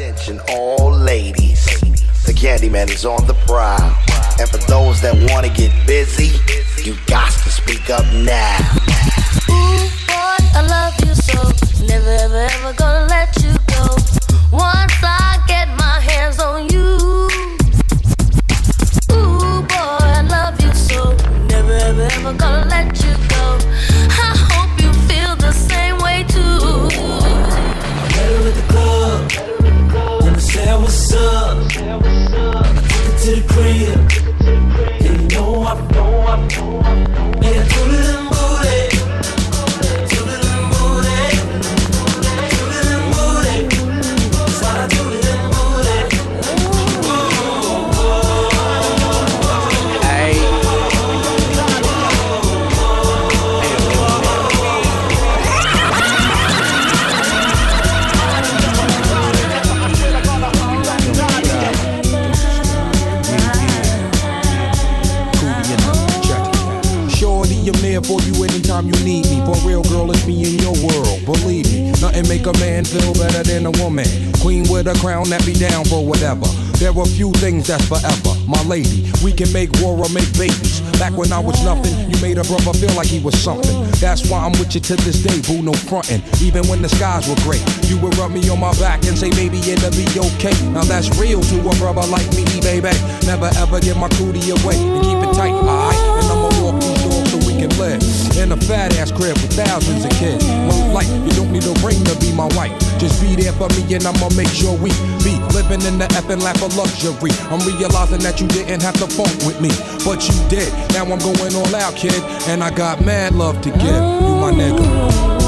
Attention, all ladies. The Candyman is on the prowl. And for those that want to get busy, you got to speak up now. Ooh, boy, I love you so. Never, ever, ever gonna a that be down for whatever. There are few things that's forever. My lady, we can make war or make babies. Back when I was nothing, you made a brother feel like he was something. That's why I'm with you to this day, boo, no frontin'. Even when the skies were gray, you would rub me on my back and say, baby, it'll be okay. Now that's real to a brother like me, baby. Never ever give my cootie away and keep it tight, alright? And so we can live in a fat ass crib with thousands of kids. One life, you don't need a ring to be my wife. Just be there for me and I'ma make sure we be living in the effing lap of luxury. I'm realizing that you didn't have to funk with me, but you did. Now I'm going all out, kid, and I got mad love to give. You my nigga.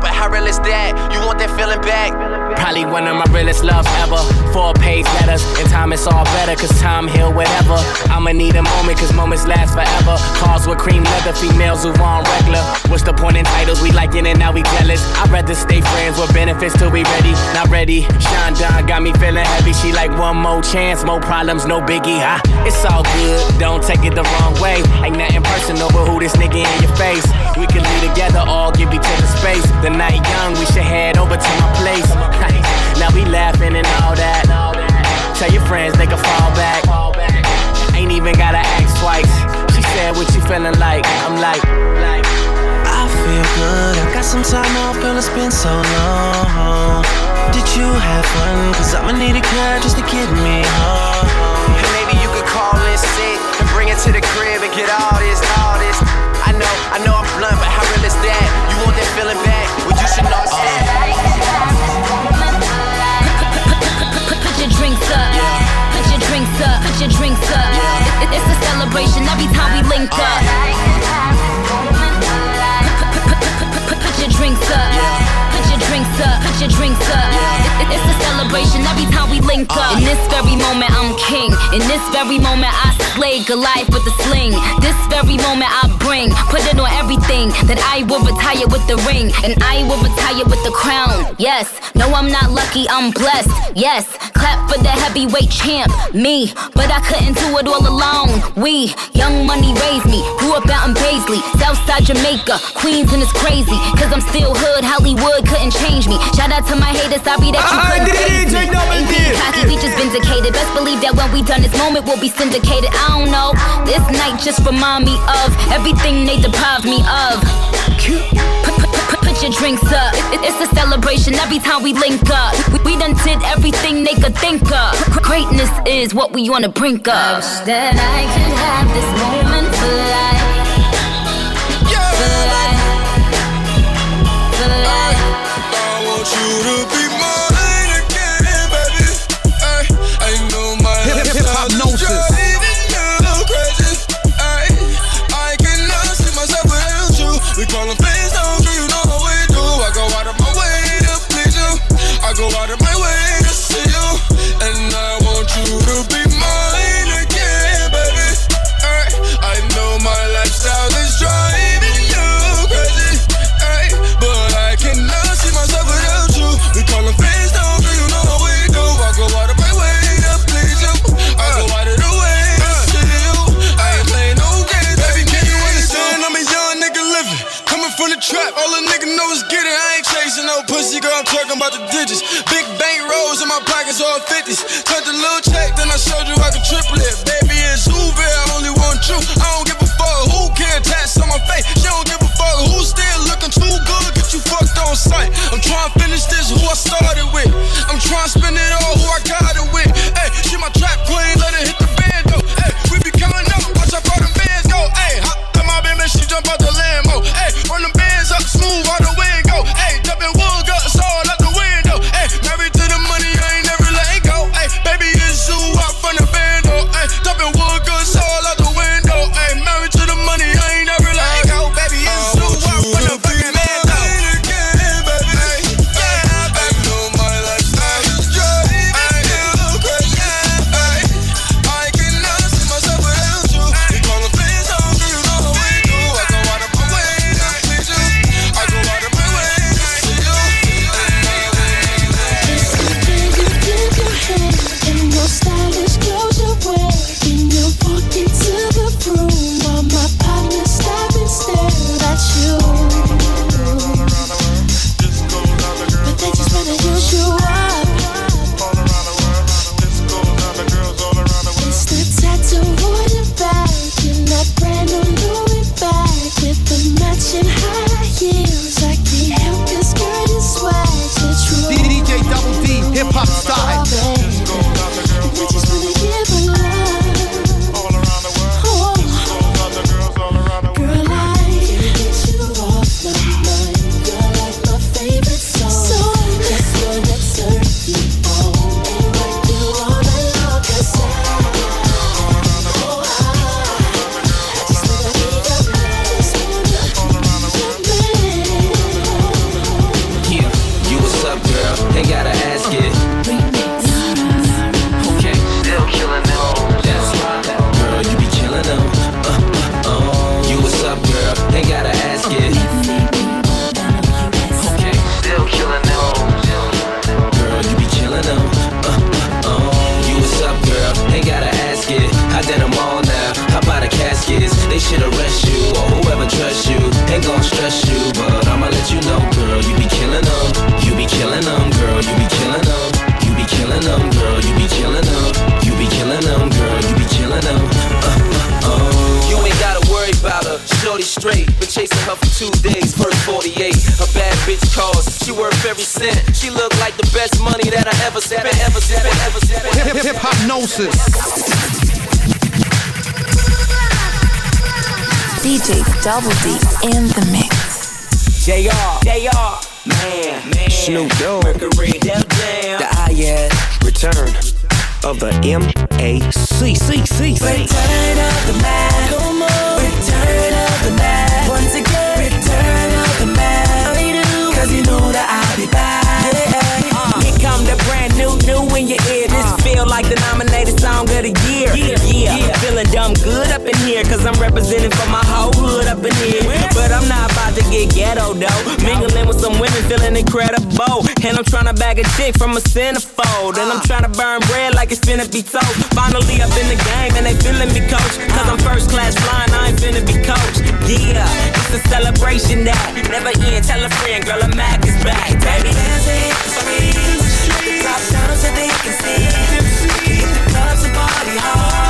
But how real is that? You want that feeling back? Probably one of my realest loves ever. Four page letters, in time it's all better, cause time heal whatever. I'ma need a moment, cause moments last forever. Cars with cream leather, females who on regular. What's the point in titles? We liking it, now we jealous. I'd rather stay friends with benefits till we ready. Not ready. Sean Don got me feeling heavy. She like one more chance, more problems, no biggie. Huh? It's all good, don't take it the wrong way. Ain't nothing personal, but who this nigga in your face? We can be together, all give each other space. The night young, we should head over to my place. now we laughing and all that. Tell your friends they can fall back. Ain't even gotta ask twice. She said, What you feeling like? I'm like, I feel good. I got some time off, girl. It's been so long. Did you have fun? Cause I'ma need a cab just to get me home. In sick and bring it to the crib and get all this, all this. I know, I know I'm blunt, but how real is that? You want that feeling back? Well, you should know it's Put your drinks up. Put your drinks up. Put your drinks up. It- It's a celebration every time we link up. Put your drinks up. Drinks up. Put your drinks up. It's a celebration every time we link up. In this very moment, I'm king. In this very moment, I slay Goliath with the sling. This very moment, I bring. Put it on everything that I will retire with the ring. And I will retire with the crown. Yes. No, I'm not lucky, I'm blessed. Yes. Clap for the heavyweight champ, me. But I couldn't do it all alone. We, young money raised me. Grew up out in Baisley, Southside Jamaica, Queens, and it's crazy. Cause I'm still hood, Hollywood couldn't change me. Shout out to my haters, sorry that you couldn't save me. Cocky, we just vindicated. Best believe that when we done this moment, we'll be syndicated. I don't know. This night just remind me of everything they deprived me of. Put, your drinks up. It's a celebration every time we link up. We, done did everything they could think of. Greatness is what we the brink of. That I could have this moment 50s. Cut the little check, then I showed you I could triple it. Baby, it's Uber, I only want you. I don't give a fuck who can attach on my face. She don't give a fuck who's still looking too good. Get you fucked on sight. I'm trying to finish this, who I started with. I'm trying to spend it all, coach. Cause I'm first class flying, I ain't finna be coached. Yeah, it's a celebration that never end. Tell a friend, girl, a Mac is back. Baby, dance it for me. The top down so they can see. Hit the clubs and party hard.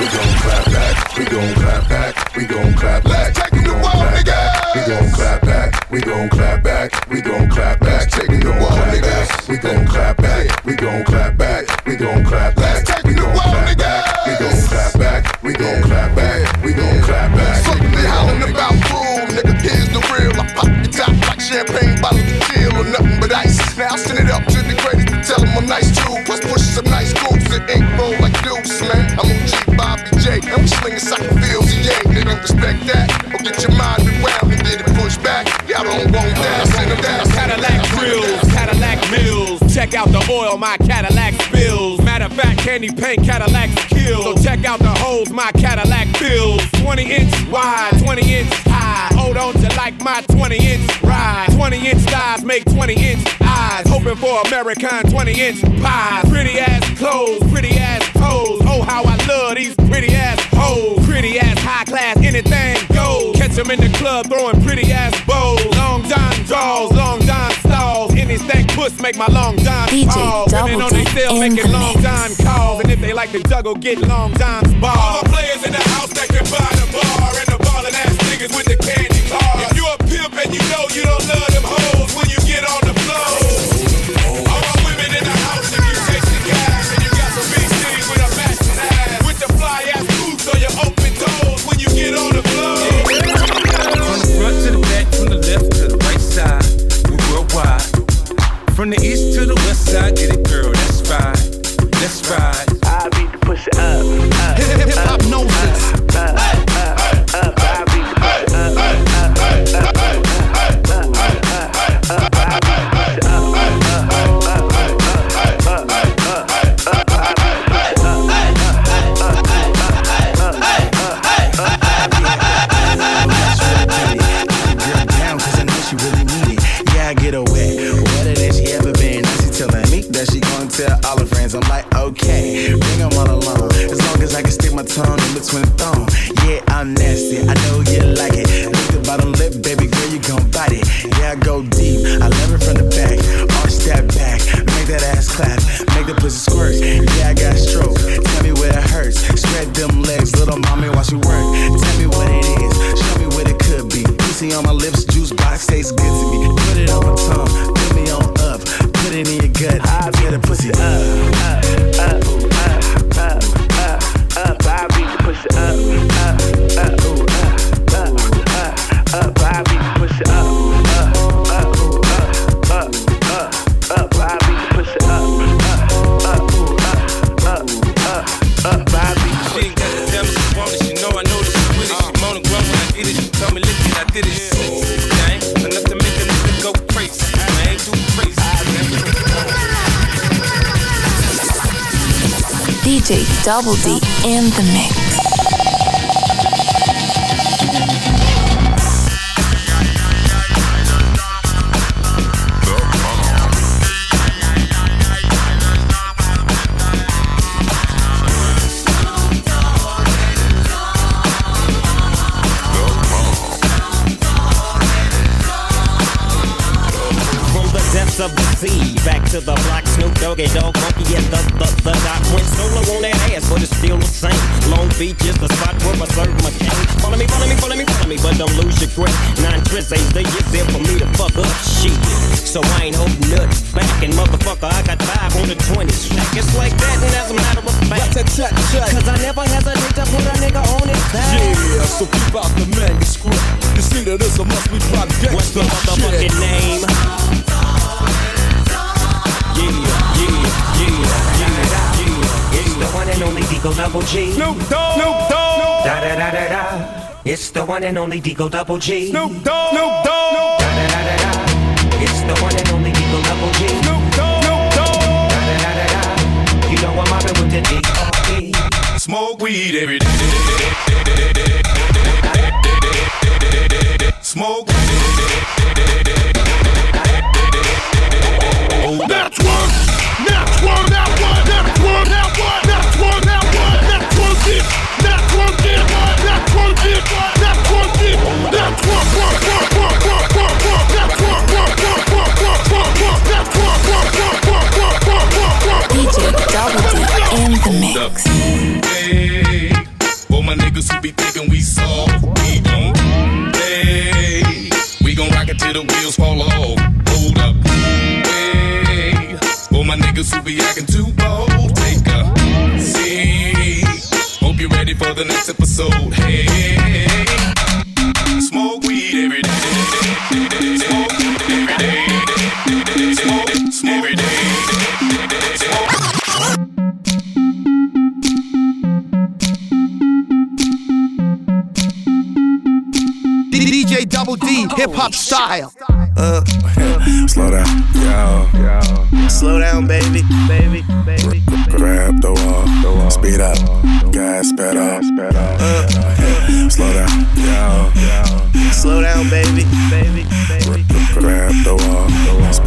We gon' clap back, we gon' clap back, we gon' clap back. Taking the wall, nigga. We gon' clap back, we gon' clap back, we gon' clap back. Taking the wall, nigga. We gon' clap back, we gon' clap back, we gon' clap back. Taking the wall, nigga. We gon' clap back, we gon' clap back, we gon' clap back. Something they hollering about fool, nigga. Here's the real. I pop the top like champagne bottles of chill or nothing but ice. Now I send it up to the greatest and tell them I'm nice too. Plus push some nice groups that ain't roll like deuce, man. I'm OG Bobby J, and we slinging sucker fields, yeah. They don't respect that. check out the oil my Cadillac spills. Matter of fact, candy paint Cadillacs kill. So check out the holes my Cadillac fills. 20 inch wide, 20 inch high. Hold on to like my 20 inch ride. 20 inch thighs make 20 inch eyes. Hoping for American 20 inch pies. Pretty ass clothes, pretty ass toes. Oh, how I love these pretty ass hoes. Pretty ass high class, anything goes. Catch them in the club throwing pretty ass bows. Long John draws, long make my long time call. Women on they still making long time calls. And if they like to juggle, get long time. All the players in the house that can buy the ball. tongue in between the thong. Yeah, I'm nasty. I know you like it. Lick the bottom lip, baby girl, you gon' bite it. Yeah, I go deep. I love it from the back. Arch that back. Make that ass clap. Make the pussy squirt. Double D in the mix. The motherfucking name. Yeah, yeah, yeah, yeah, yeah. It's the one and only Deco Double G. Snoop Dogg. Snoop Dogg. Da da da da da. It's the one and only Deco Double G. Snoop Dogg. Snoop Dogg.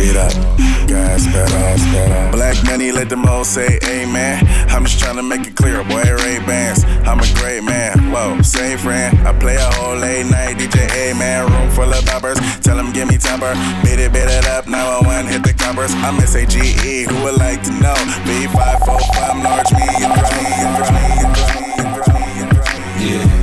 Speed up. Black money, let them all say amen. I'm just trying to make it clear, boy, Ray Bans. I'm a great man, whoa, same friend. I play a whole late night DJ, amen. Room full of boppers, tell them give me temper. Beat it, beat it up, 911, hit the covers. I'm S-A-G-E, who would like to know? B545, large me, large me, large me, large me, large me. Yeah.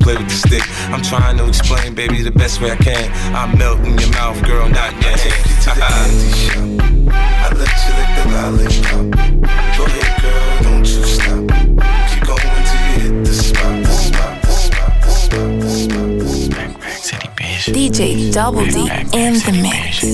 play with the stick. I'm trying to explain, baby, the best way I can. I melt in your mouth, girl, not your hand. I let you lick the lollipop. Go ahead, girl, don't you stop. Keep going till you hit the spot, spot. DJ Double D in the mix.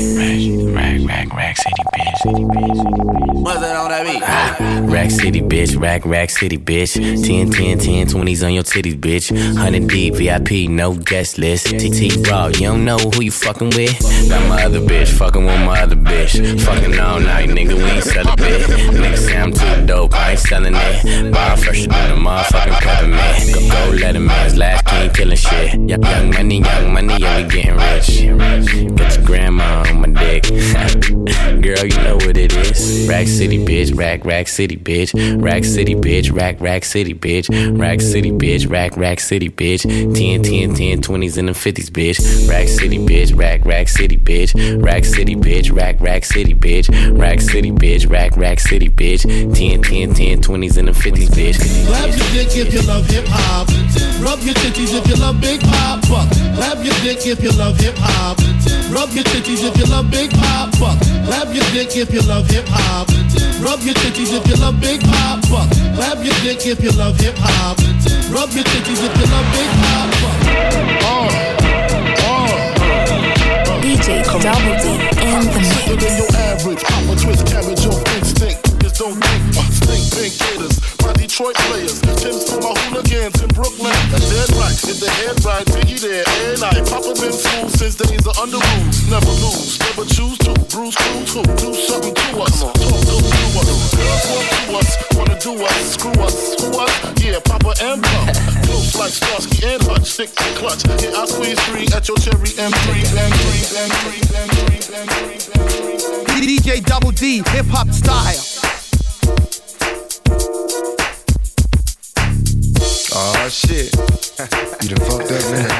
Rack, rack, rack city, bitch. What's that on that beat? Ah, rack City, bitch. Rack, rack city, bitch. 10, 10, 10, 20s on your titties, bitch. 100 deep, VIP, no guest list. TT Raw, you don't know who you fucking with? Got my other bitch, fucking with my other bitch. Fucking all night, nigga, we ain't sell a bit. Nigga say I'm too dope, I ain't selling it. Buy fresher than a motherfucking peppermint. Go, go let him man's last king killing shit. Young, young money, young money, yeah, we getting rich. Get your grandma on my dick. Girl, you know what it is. Rack City, bitch. Rack, rack city, bitch. Rack City, bitch. Rack, rack city, bitch. Rack City, bitch. Rack, rack city, bitch. 10, 10, 10, 20s and the 50s, bitch. Rack City, bitch. Rack, rack city, bitch. Rack City, bitch. Rack, rack city, bitch. Rack City, bitch. Rack, rack city, bitch. 10, 10, 10, 20s and the 50s, bitch. Clap your dick if you love hip hop. Rub your titties if you love Big Poppa. Clap your dick if you love hip hop. Rub your titties if you love Big Poppa. Clap your dick if you love hip hop. Rub your titties if you love Big Poppa. Clap your dick if you love hip hop. Rub your titties if you love Big Poppa. DJ Double D in the mix. Than your average. Papa twist cabbage off instinct. Just don't think. Uh, stink pink gators. My Detroit players. For in Brooklyn. That's dead right. If the head right, Biggie there. And I. Papa been school since days of Underoos. Never lose. Never choose to. Bruce crew too. Do something to us. Talk to us. Girls want to us. Wanna do us. Screw us. Who us? Yeah, Poppa and Puff. Close like Starsky and Hutch. Stick to clutch. Yeah, I squeeze three at your cherry M3. M3. M3. M3. M3. M3. DJ Double D, hip hop style. Oh shit. You done fucked up, man.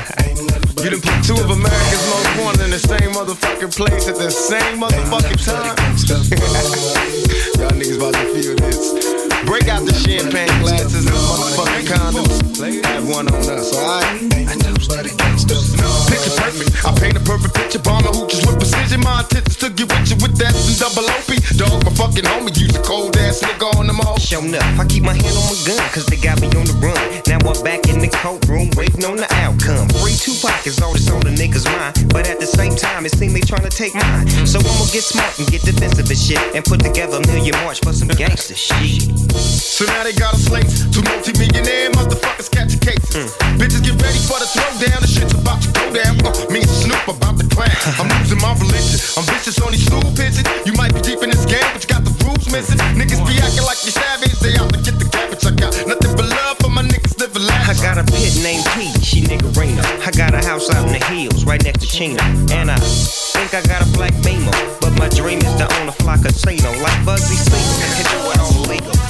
You done put two of America's most wanted in the same motherfucking place at the same motherfucking time. Y'all niggas about to feel this. Break out the champagne glasses and motherfucking condoms. Have one on us, alright? I know, study gangsters. Picture perfect. I paint a perfect picture. Bomber hooches with precision. My intentions to get with you with that and double OP. Dog, my fucking homie. Use a cold ass nigga on them all. Show up, I keep my hand on my gun, cause they got me on the run. Now I'm back in the courtroom, waiting on the outcome. Free Tupac is all that's on the niggas' mind. But at the same time, it seems they trying to take mine. So I'ma get smart and get defensive and shit. And put together a million march for some gangster shit. So now they got a slate. Two multi-millionaire motherfuckers catching cases. Bitches get ready for the throwdown. The shit's about to go down. Uh, me and Snoop about to clown. I'm losing my religion. I'm vicious on these stool pigeons. You might be deep in this game, but you got the rules missing. Niggas be acting like you savage. They out to get the cabbage. I got nothing but love for my niggas living I got a pit named P, she niggerina. I got a house out in the hills, right next to Chino. And I think I got a black Beamer. But my dream is to own a fly casino like Bugsy Siegel.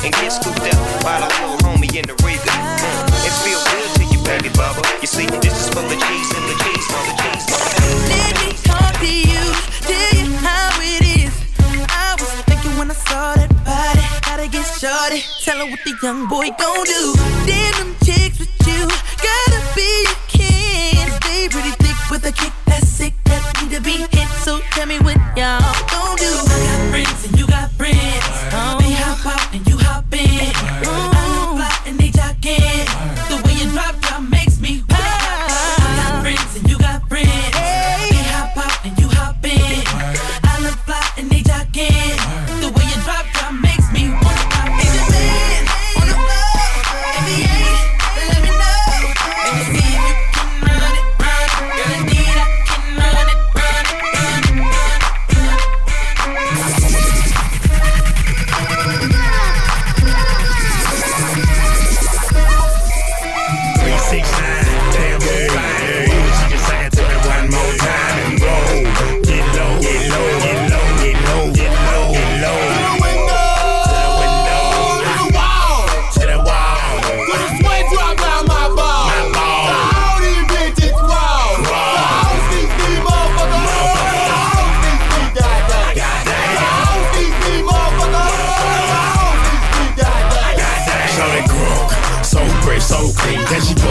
And get scooped up by the little homie in the Riga. Mm, it feel good to you, baby. You see, this is for the and the for the. Let me talk to you, tell you how it is. I was thinking when I saw that body. Gotta get shorty. Tell her what the young boy gon' do. Damn them chicks with you, gotta be a king. Stay pretty thick with a kick that's sick that need to be hit. So tell me what y'all That's she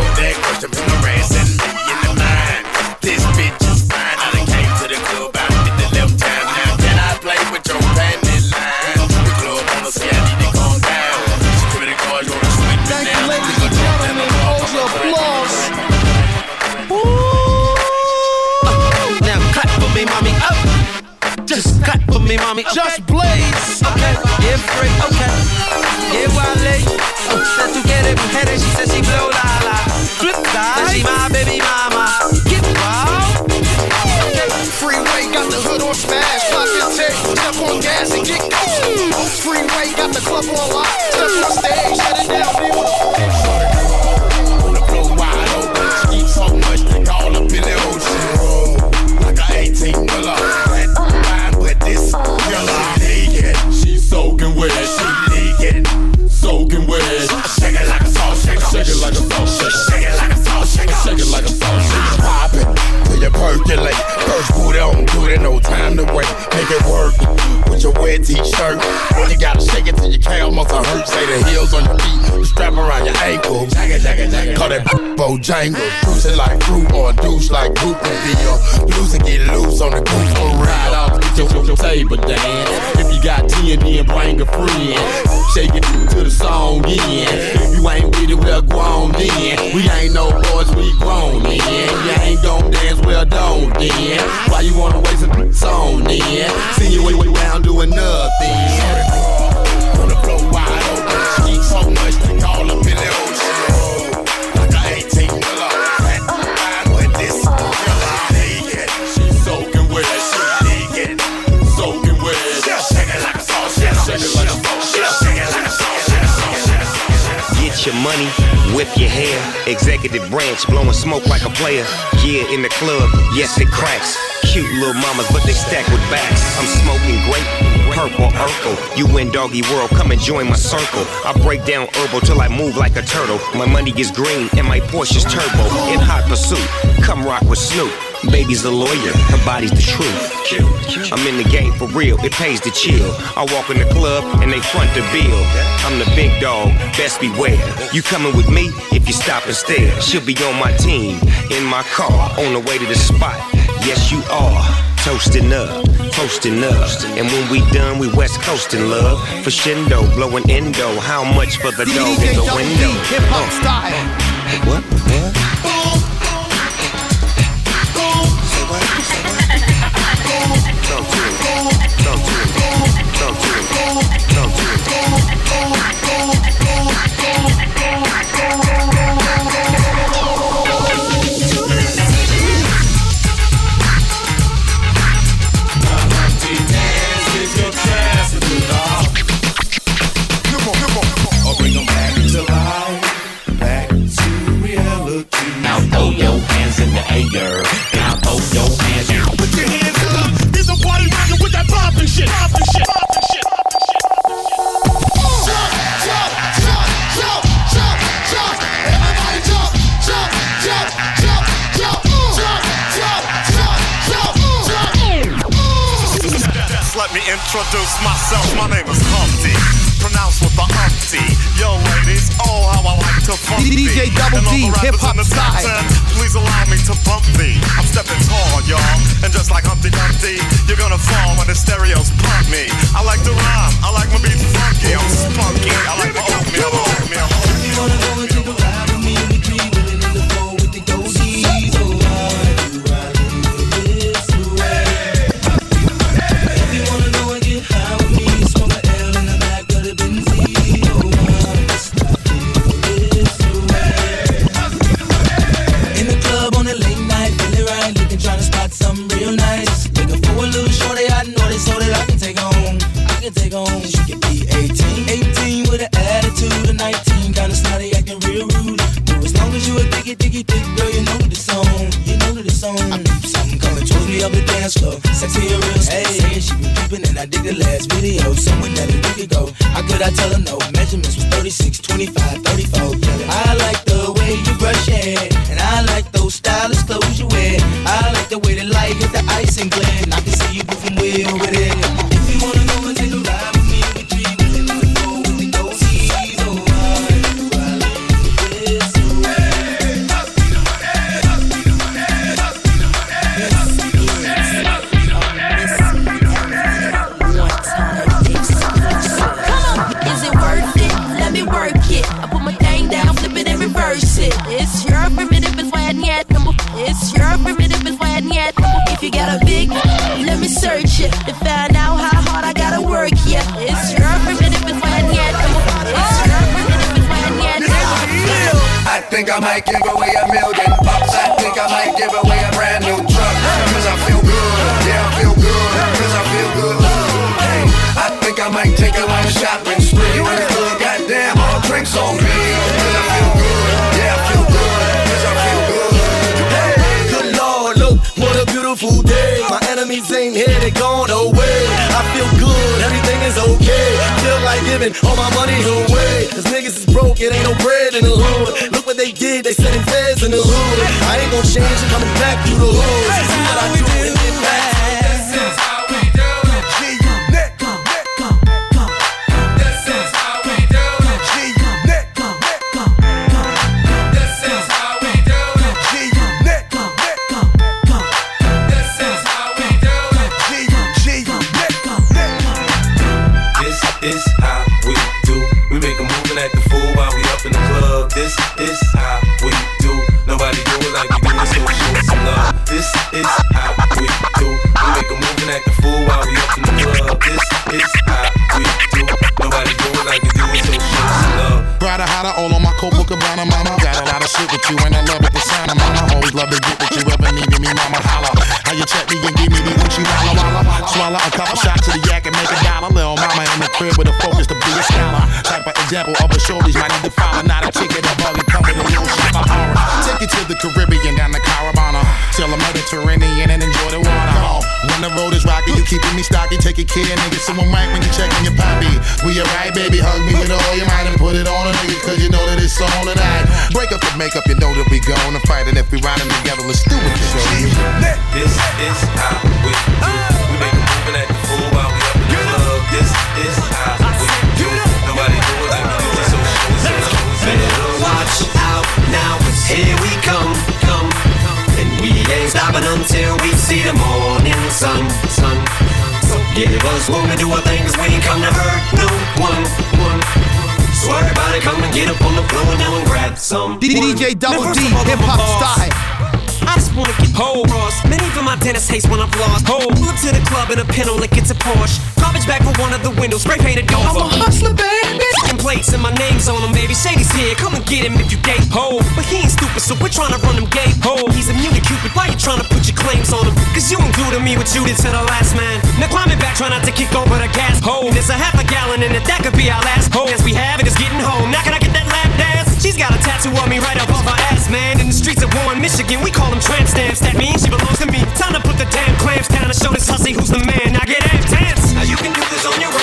Freeway got the club on wet t-shirt. You gotta shake it till your calf muscle hurt. Say the heels on your feet, the strap around your ankle. Call that Bojangle. Cruising like fruit or a douche like and deal. Loose and get loose on the goose for Ride real. out, get your, your, your table dance. If you got 10, then bring a friend. Shake it to the song in. If you ain't with it, well, go on then. We ain't no boys, we grown then. You ain't gon' dance, well, don't then. Why you wanna waste a song then? See you way, around doing nothing. On the floor wide open. So much, they all money, whip your hair. Executive branch blowing smoke like a player. Yeah, in the club, yes, it cracks. Cute little mamas, but they stack with backs. I'm smoking grape, purple Urkel. You in doggy world, come and join my circle. I break down herbal till I move like a turtle. My money is green and my Porsche's turbo. In hot pursuit, come rock with Snoop. Baby's a lawyer, her body's the truth. I'm in the game for real, it pays to chill. I walk in the club and they front the bill. I'm the big dog, best beware. You coming with me if you stop and stare. She'll be on my team, in my car, on the way to the spot. Yes, you are. Toasting up, toasting up. And when we done, we west coasting love. For Shindo, blowing endo. How much for the dog in the window? Hip hop Uh, style. What? What? Beautiful day. My enemies ain't here, they gone away. I feel good, everything is okay. Feel like giving all my money away. Cause niggas is broke, it ain't no bread in the hood. Look what they did, they sending feds in the hood. I ain't gon' change, I'm coming back through the hood. See what I do and get back. Example of a shorties might need to follow. Not a ticket, a buggy, come with a little horror. Take it to the Caribbean, down the Caravana. Till the Mediterranean and enjoy the water. When the road is rocky, you keeping me stocky. Take a care, nigga. Someone right when you checking your poppy. We alright, baby. Hug me with all your might and put it on a nigga, cause you know that it's on tonight. Break up the makeup, you know that we gonna fight it. If we riding together, let's do it. This is how we do. We make a move and act here we come, come, and we ain't stopping until we see the morning sun, sun. So give us room to do our thing, cause we ain't come to hurt no one, one. So everybody come and get up on the floor now and grab some. DJ Double D, hip hop style. I just wanna get whole Ross. Many of my dentists hates when I've lost. Pull up to the club in a pinto like it's a Porsche. Garbage bag for one of the windows, spray painted over. I'm a hustler, baby. Plates and my name's on them, baby. Shady's here, come and get him if you gay ho. But he ain't stupid, so we're trying to run him gay ho. He's immune to Cupid, why you trying to put your claims on him? Cause you to me what you did to the last man. Now climbing back, try not to kick over the gas ho. There's a half a gallon in it, that could be our last ho. As we have it, it is getting home. Now can I get that lap dance? She's got a tattoo on me right above her ass, man. In the streets of Warren, Michigan, we call them tramp stamps. That means she belongs to me. Time to put the damn clamps down and show this hussy who's the man. Now get amped, dance. Now you can do this on your own,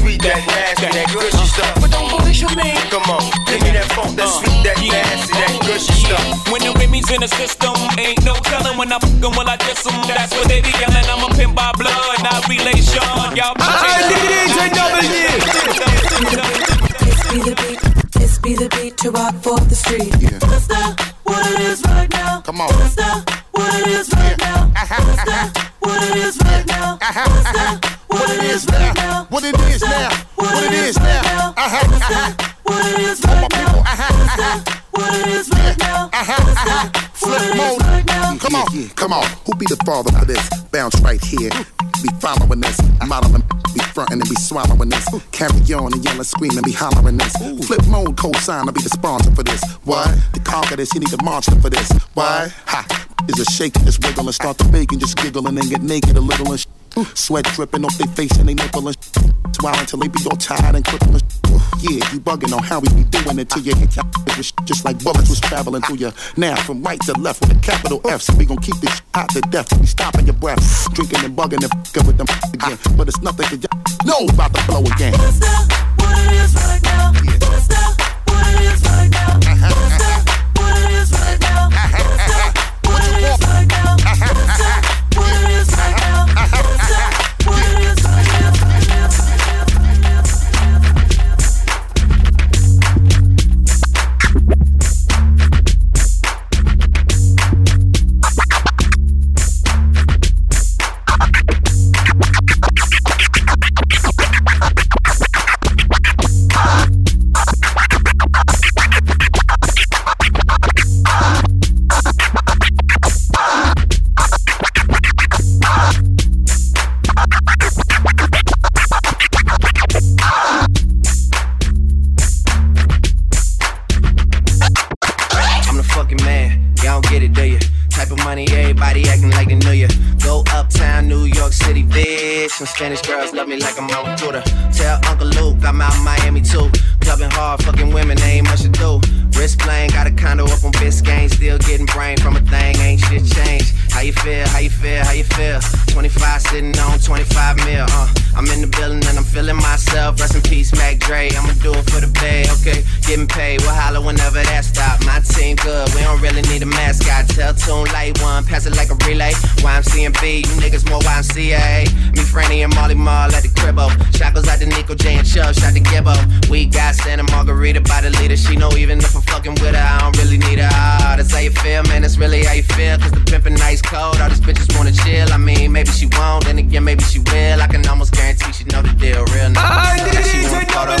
that funk, that sweet, that nasty, that uh, gushy stuff. When the Remy's in the system, ain't no telling when I fuck 'em, will I diss 'em. That's what they be yelling. I'm a pimp by blood, not relation. Y'all This be the beat, this be the beat to rock for the street. That's not what it is right now. Come on. That's not what it is right now. That's not what it is right now. That's not what it is right now. What it is now. What it is now. That's what it is now. Yeah, come on. Who be the father for this? Bounce right here. Be following this. Modeling. Be frontin' and be swallowing this. Carry on and yelling, screaming, be hollering this. Flip mode, co-sign, I'll be the sponsor for this. Why? To conquer this, you need a monster for this. Why? Ha! Is a shake, just wiggle and start to bake and just giggle and then get naked a little and sh- Sweat dripping off their face and they nipple and Swallow until they be all tired and crippled Yeah, you bugging on how we be doing it till you hit your just like bullets was traveling through you. Now from right to left with a capital F, so we gon' keep this hot to death. We stopping your breath, drinking and bugging and f***ing with them again. But it's nothing to y- know about the flow again. That's not what it is right now. That's not what it is right now. Uh-huh. Don't get it, do you? Type of money, everybody acting like they knew ya. Go uptown, New York City, bitch. Some Spanish girls love me like I'm on. Tell Uncle Luke I'm out in Miami too. Clubbing hard, fucking women, ain't much to do. Wrist playing, got a condo up on Biscayne. Still getting brain from a thing, ain't shit changed. How you feel? How you feel? How you feel? 25 sitting on 25 mil, uh. I'm in the building and I'm feeling myself. Rest in peace, Mac Dre. I'ma do it for the bay, okay? Getting paid, we'll holler whenever that stop. My team good, we don't really need a mascot. Tell Tune Light One, pass it like a relay. YMCMB, you niggas more YMCA. Me, Franny, and Mally Mall at the cribbo. Shackles out to Nico J and Chubb, shot to Gibbo. We got Santa Margherita by the leader. She know even if I'm fucking with her, I don't really need her. Ah, that's how you feel, man. That's really how you feel. Cause the pimpin' nice cold. All these bitches wanna chill. I mean, maybe she won't, then again, maybe she will. I can almost guarantee she know the deal. Real nigga. That she want a photo.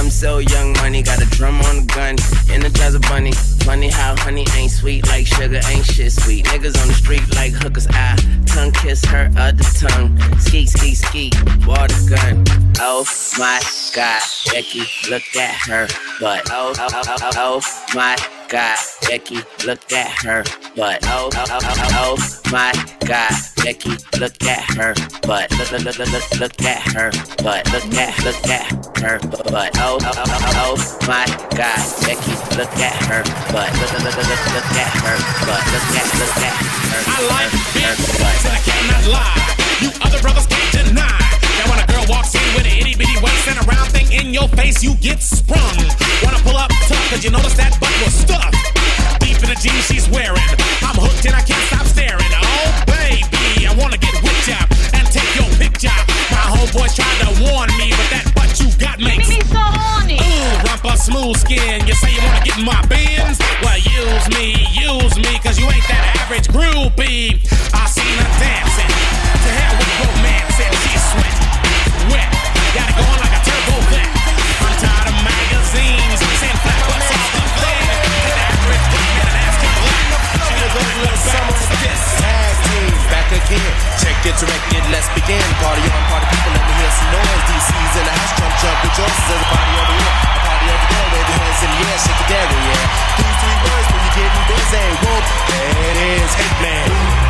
I'm so young, money got a drum on the gun, energize a bunny. Funny how honey ain't sweet like sugar, ain't shit sweet. Niggas on the street like hookers, I tongue kiss her other tongue. Skeet, skeet, skeet, water gun. Oh my god, Becky, look at her butt. Oh, oh, oh, oh, oh my god, Becky, look at her butt. Oh, oh, oh, oh, oh my god, Becky, look at her butt. Look, look, look, look, look, at her butt. Look at, look at her butt. Oh, oh, oh, oh, oh my god, Becky, look at her butt. Look, look, look, look, look at her butt. Look at, look at her. I like her, big butts and I cannot lie. You other brothers can't deny. That when a girl walks in with an itty bitty waist and a round thing in your face, you get sprung. Wanna pull up tough, cause you notice that butt was stuffed. Deep in the jeans she's wearing. I'm hooked and I can't stop staring. Oh, baby, I wanna get with ya and take your picture. My homeboys tried to warn me, but that butt you got makes me so horny. Ooh, rumpa smooth skin. You say you wanna get in my bins? Well, use me, use me, cause you ain't that average groupie. I seen her dancing. To hell with romance Get directed, let's begin. Party on, party people, let me hear some noise. DC's in the house, jump, jump, rejoices. There's a party over here, a party over there. Wave your hands in the air, shake it down, yeah. These three words when you getting busy. Whoop, there it is, hate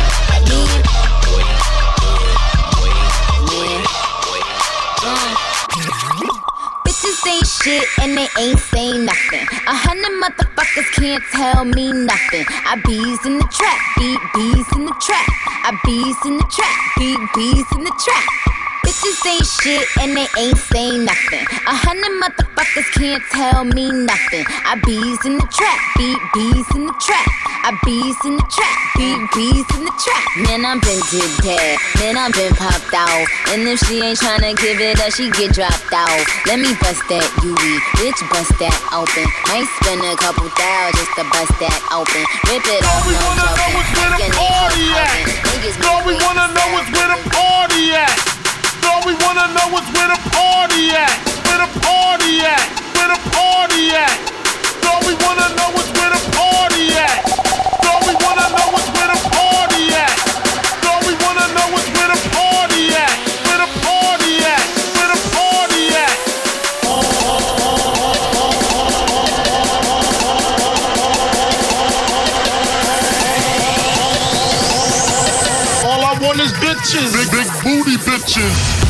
shit and they ain't saying nothing. A hundred motherfuckers can't tell me nothing. I bees in the trap, beat bees in the trap. I bees in the trap, beat bees in the trap. Bitches ain't shit and they ain't saying nothing. A hundred motherfuckers can't tell me nothing. I bees in the trap, beat bees in the trap. I bees in the trap, beat bees in the trap. Man, I'm been did that. Man, I'm been popped out. And if she ain't tryna give it up, she get dropped out. Let me bust that UE, bitch, bust that open. Might spend a couple thousand just to bust that open. Rip it off, no joking. Making it party at. Niggas All we wanna know is where the party at. All we wanna know is where the party at. Where the party at. Where the party at. All we wanna know is where the party at. All we wanna know is where the party at. Bitches.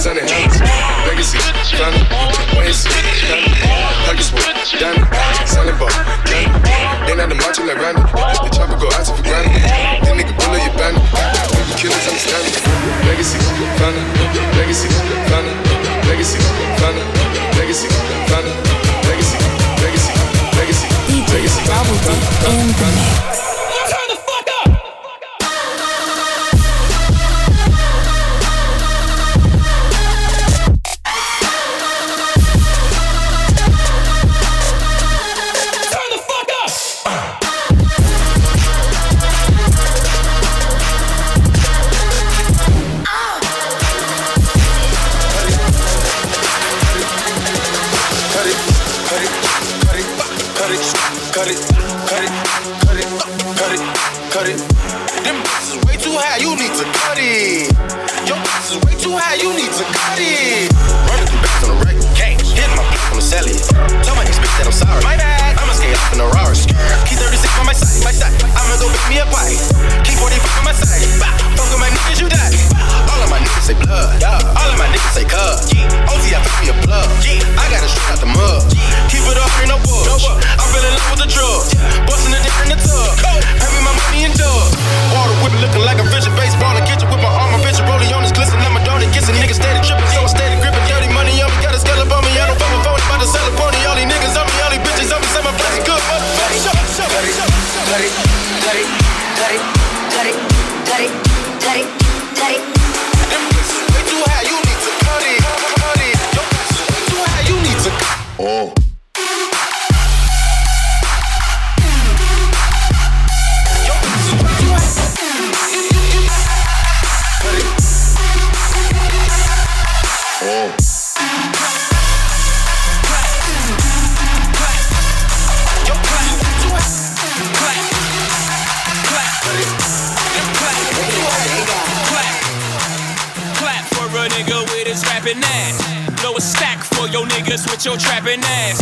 Family, wait and see, family. Pockets full, diamond, selling ball, candy. Ain't at the macho like Randy, the chopper go out for granted. That nigga bullet your bandit, killers understand it. Legacies, family, legacies, family, legacies, family, legacies, family, legacy, legacy, legacy, legacy. Double D in the mix. Turn cut it, cut it, cut it, uh, cut it, cut it. Them is way too high, you need to cut it. Your is way too high, you need to cut it. Running through back on the right, gang, hitting my I'ma sell it. Tell my ex bitch that I'm sorry. My bad, I'ma skate off in a Rari. Keep 36 on my side, my side. I'ma go make me a pie. Keep 45 on my side. Bah, fuck with my niggas, you die. All of my niggas say blood. All of my niggas say cub. OT, I put me a plug. I got a straight out the mud. Keep it up, ain't no budge. I fell in love with the drug. Busting a dick in the tub. Hand me my money in dubs. Water whipping, looking like a Richard baseball in the kitchen with my arm, my bitch rolling on his glisten. Let my daughter kissing. Niggas steady tripping, so I steady gripping. Dirty money on me, got a scallop on me. I don't fuck with about to sell a pony. All these niggas on me, all these bitches on me. Say my place is good, motherfucker. Shut up, shut up, Oh. Rapping ass. Blow a stack for your niggas with your trapping ass.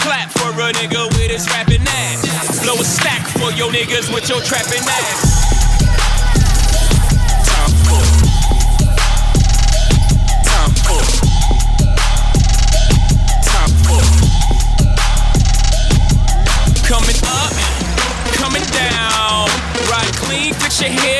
Clap for a nigga with his rapping ass. Blow a stack for your niggas with your trapping ass. Coming up, coming down. Ride clean, fix your hair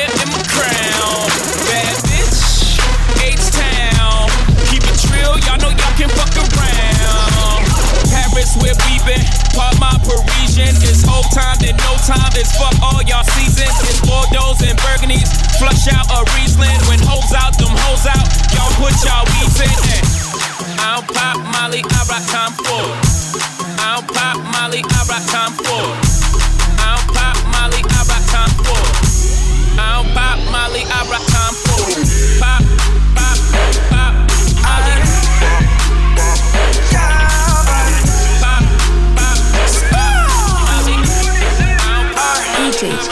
Part my Parisian. It's whole time, then no time. It's fuck all y'all seasons. It's Bordeaux and Burgundies. Flush out a Riesling. When hoes out, them hoes out. Y'all put y'all weeds in. And I don't pop Molly, I rock Tom Ford. I don't pop Molly, I rock Tom Ford. I don't pop Molly, I rock Tom Ford. I don't pop Molly, I rock Tom Ford. Pop, pop, pop,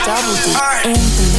Double D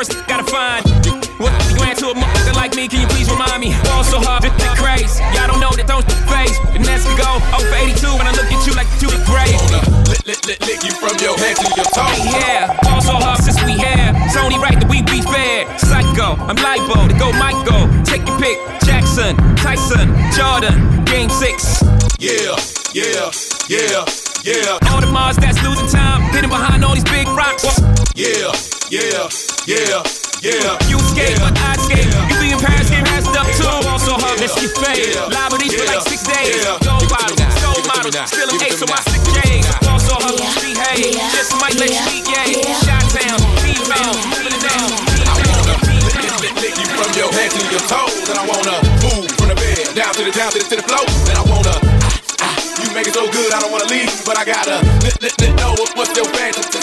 first, gotta find. What you ain't to a motherfucker like me? Can you please remind me? Ball so hard, it's crazy. Y'all don't know that don't face. The next can go 0 for 82 when I look at you like two is great. Lick, lick, lick, lick you from your head to your toe. Yeah, ball so hard since we here. It's only right that we be fair. Psycho, I'm libo to go Michael. Take your pick. Jackson, Tyson, Jordan, Game Six. Yeah, yeah, yeah, yeah. All the Mars that's losing time, hidden behind all these big rocks. Yeah, yeah, yeah, yeah. You escape, but I escape. You be in Paris, get passed up too. Also, hug, let's get fade. Live with these for like six days. Gold bottles, gold models, still an ace on my sick days. Also, hug, behave. Just might let you eat, yeah. Shot town, female, moving it down. Lick, lick you from your head to your toes, and I wanna move from the bed down to the down to the, to the floor, and I wanna. ah, ah, You make it so good, I don't wanna leave, but I gotta let, let, let know what's your fantasy.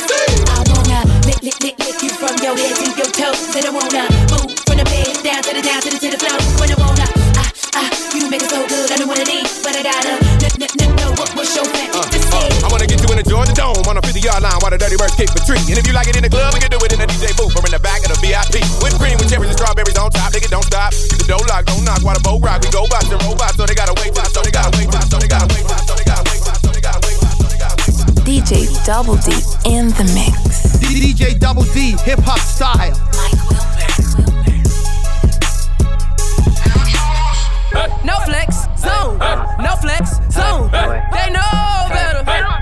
I wanna lick, lick, you from your head to your toes. And I wanna move from the bed down to the down to the to the floor. When I wanna, ah, ah, you make it so good. I don't wanna leave, but I gotta let, let, let know what, what's your. I wanna get you in the Georgia Dome on a 50 yard line while the dirty birds kick for tree. And if you like it in the club, we can do it in the DJ booth or in the back of the VIP. With cream, with cherries and strawberries on top, nigga, don't stop. You the door lock, don't knock while the boat rock. We go box and robots, so they gotta wait, so they gotta wait, so they gotta wait, so they gotta wait, so they gotta wait, so they gotta wait. DJ Double D in the mix. DJ Double D, hip hop style. No flex, zone. No flex, zone. They know better.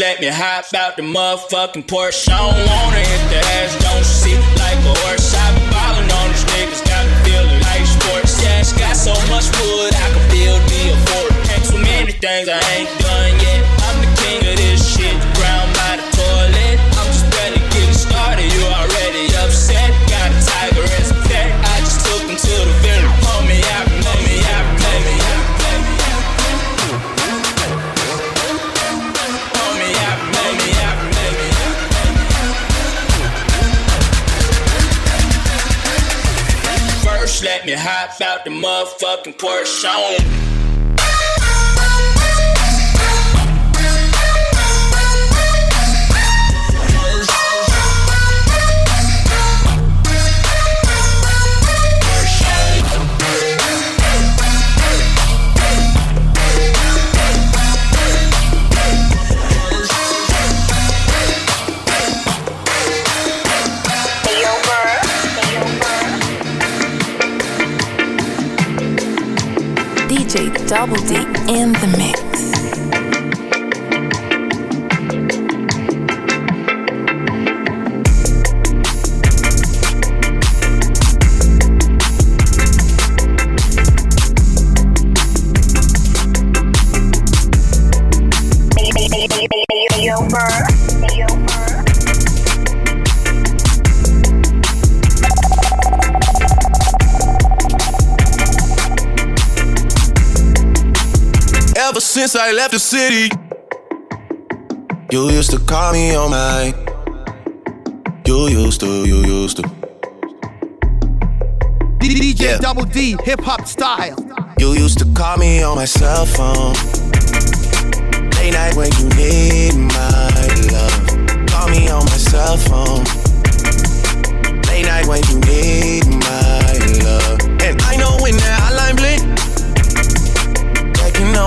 Let me hop out the motherfucking Porsche. I don't wanna hit the ass, don't sit like a horse. I've been ballin' on these niggas, got me feeling like sports. Yeah, it's got so much wood, I can build me a fort. And so many things I ain't done yet. Hop out the motherfucking Porsche Double D in the mix. I left the city, you used to call me on my. You used to, you used to. DJ Double D, hip hop style. You used to call me on my cell phone. Late night when you need my love. Call me on my cell phone. Late night when you need my love. And I know when that hotline blink,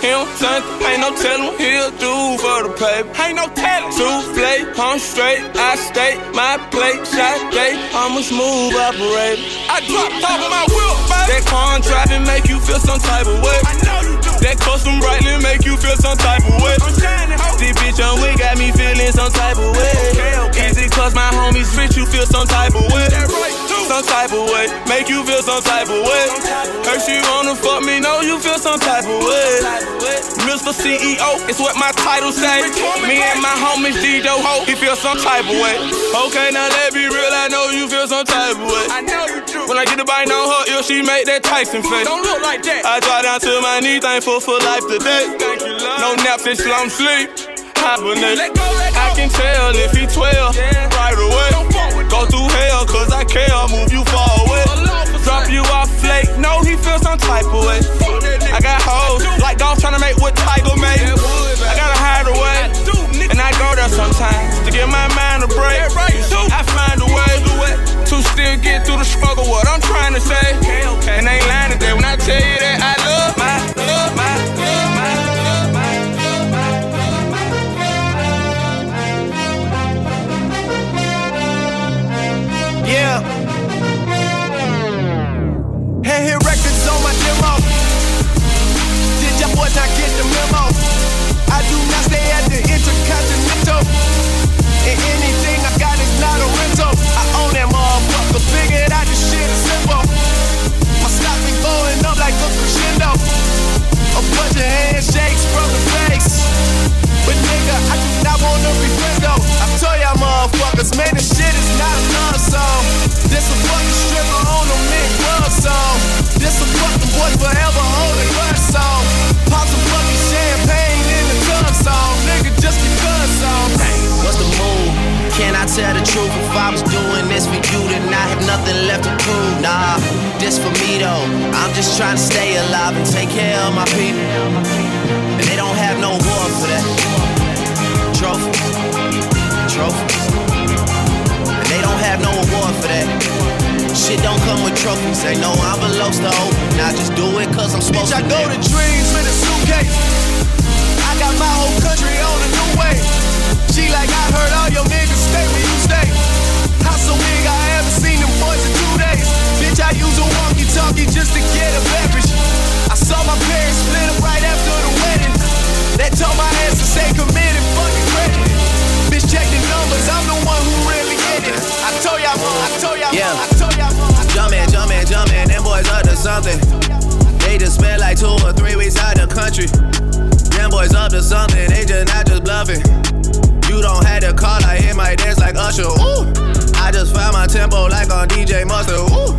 turn, ain't no tellin' he'll do for the paper. Ain't no tellin'. Souffle, I'm straight, I stay, my plate, shot day, I'm a smooth operator. I drop top of my wheel, baby. That car driving make you feel some type of way. I know you do. That custom brightly make you feel some type of way. I'm shining. This bitch on we got me feeling some type of way. Okay, okay. Easy cause my homies rich, you feel some type of way. That right. Some type of way, make you feel some type of way. Her she wanna fuck me, know you feel some type of way. Mr. CEO, it's what my title say. Me and my homies Dido Ho, he feel some type of way. Okay, now let be real, I know you feel some type of way. I know you do. When I get the bite on her ear, she make that Tyson face. Don't look like that. I drop down to my knees, thankful for life today. Thank you, love. No naps and slum sleep. Hibernate. Let go, let go. I can tell if he 12 yeah. right away. Go through hell, cause I care, move you far away. Drop you off flake, no, he feel some type of way. I got hoes, like golf tryna make what Tiger made. I gotta hide away, and I go there sometimes to get my mind a break. I find a way to still get through the struggle, what I'm trying to say. And ain't lying today when I tell you Intercontinental. And anything I got is not a rental. I own that motherfucker. Figured out this shit is simple. My stock be going up like a crescendo. A bunch of handshakes from the face. But nigga, I do not wanna be friends though. I tell y'all motherfuckers, man, this shit is not a love song. This a fucking stripper on a mid club song. This a fucking boy forever holding rush song. Pop song. Nigga, just because song. What's the move? Can I tell the truth? If I was doing this for you, then I have nothing left to prove. Nah, this for me though. I'm just trying to stay alive and take care of my people. And they don't have no war for that. Trophies, trophies. And they don't have no award for that. Shit don't come with trophies. Ain't no I'm envelopes to open. I just do it cause I'm supposed Bitch, I to. go to dreams with a suitcase. Got my whole country on a new way. She like, I heard all your niggas stay where you stay. House so big, I haven't seen them boys in two days. Bitch, I use a walkie-talkie just to get a beverage. I saw my parents split up right after the wedding. That told my ass to stay committed, fucking credit. Bitch, check the numbers, I'm the one who really get it. I told y'all, I told y'all, Yeah. I told y'all. Jumpin', jumpin', jumpin', them boys up to something. They just spent like two or three weeks out the country. I dance like Usher. Ooh, I just found my tempo like on DJ Mustard. Ooh,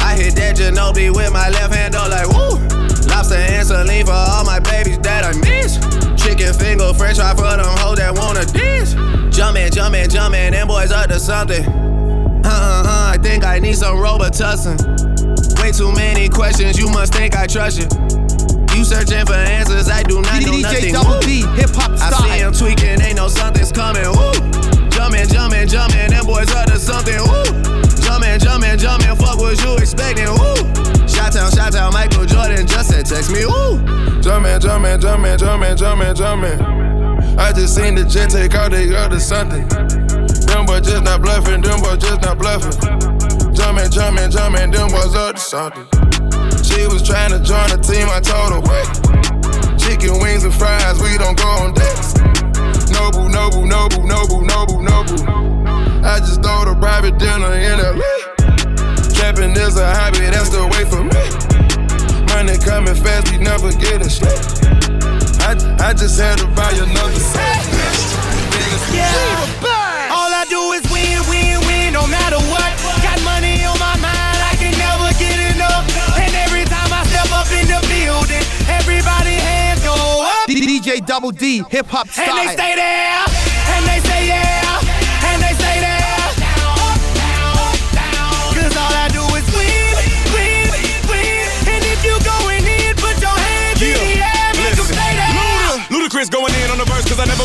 I hit that Ginobili with my left hand, though, like woo. Lobster and saline for all my babies that I miss. Chicken finger, french fry for them hoes that wanna dance. Jumpin', jumpin', jumpin', them boys up to something. Uh uh uh, I think I need some Robitussin. Way too many questions, you must think I trust you. You searching for answers, I do not know DJ nothing. Double. D, hip hop I see style. him tweaking, ain't no something's coming. Woo. Jumpin', jumpin', jumpin', them boys up to something. Woo. Jumpin', jumpin', jumpin', fuck what you expecting. Woo. Shot town, shot town, Michael Jordan just text me. Woo. Jumpin', jumpin', jumpin', jumpin', jumpin', jumpin'. I just seen the jet take out they girl to something. Them boys just not bluffing, them boys just not bluffing. Jumpin', jumpin', jumpin', them boys up to something. She was trying to join the team, I told her, wait. Chicken wings and fries, we don't go on dates. Noble, noble, noble, noble, noble, noble. I just throw the private dinner in LA. Trapping is a hobby, that's the way for me. Money coming fast, we never getting straight. I, I just had to buy another set. Yeah. All I do is win, win, win, DJ Double D, hip hop And they style. stay there, and they say yeah, and they stay there. Cause all I do is win, win, win. And if you going in, put your hands in the air, make 'em Listen, stay there. Luda, Ludacris going in on the verse cause I never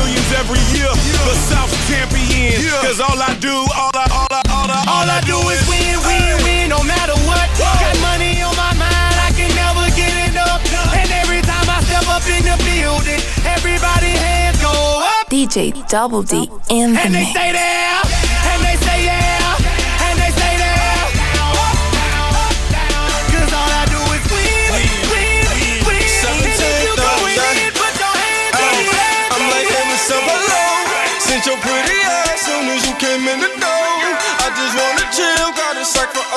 millions every year, the South champion. Cause all I do, all I, all I, all I, All I do is win, win, win, no matter what. Got money on my mind, I can never get enough. And every time I step up in the building, everybody hands go up. DJ Double D in the And they mix. stay there, and they say yeah,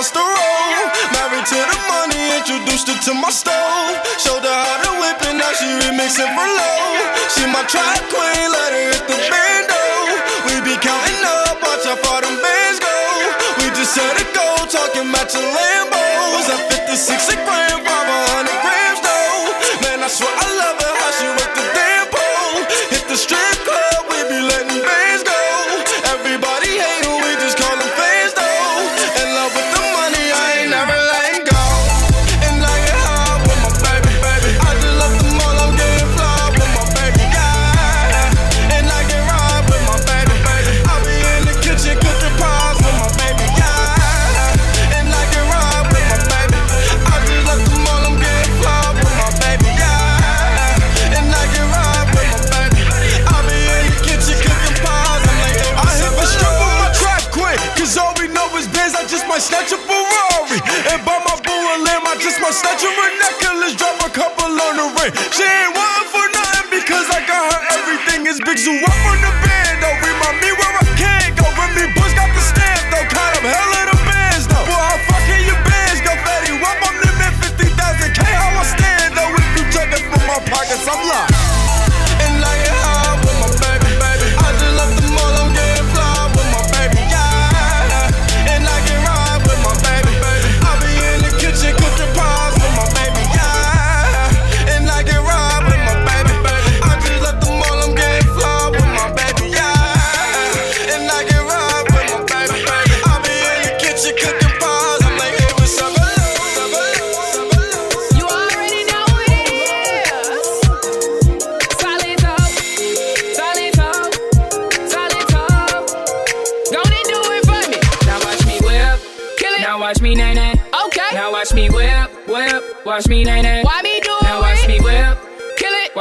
a sack for roll. Married to the money, introduced her to my stove. Showed her how to whip it, now she remixing for low. She my track queen, let her hit the bando. We be counting up, watch how far them bands go. We just set a goal, talking matching Lambos. At 56 a gram, big zoo up on the band, though. Remind me where I can go. When me Bush got the stamp, though. Kind of hell of the bands, though. Boy, how fucking your bands go, Fatty? Up on them at 50,000 K, how I stand, though. If you check it from my pockets, I'm locked.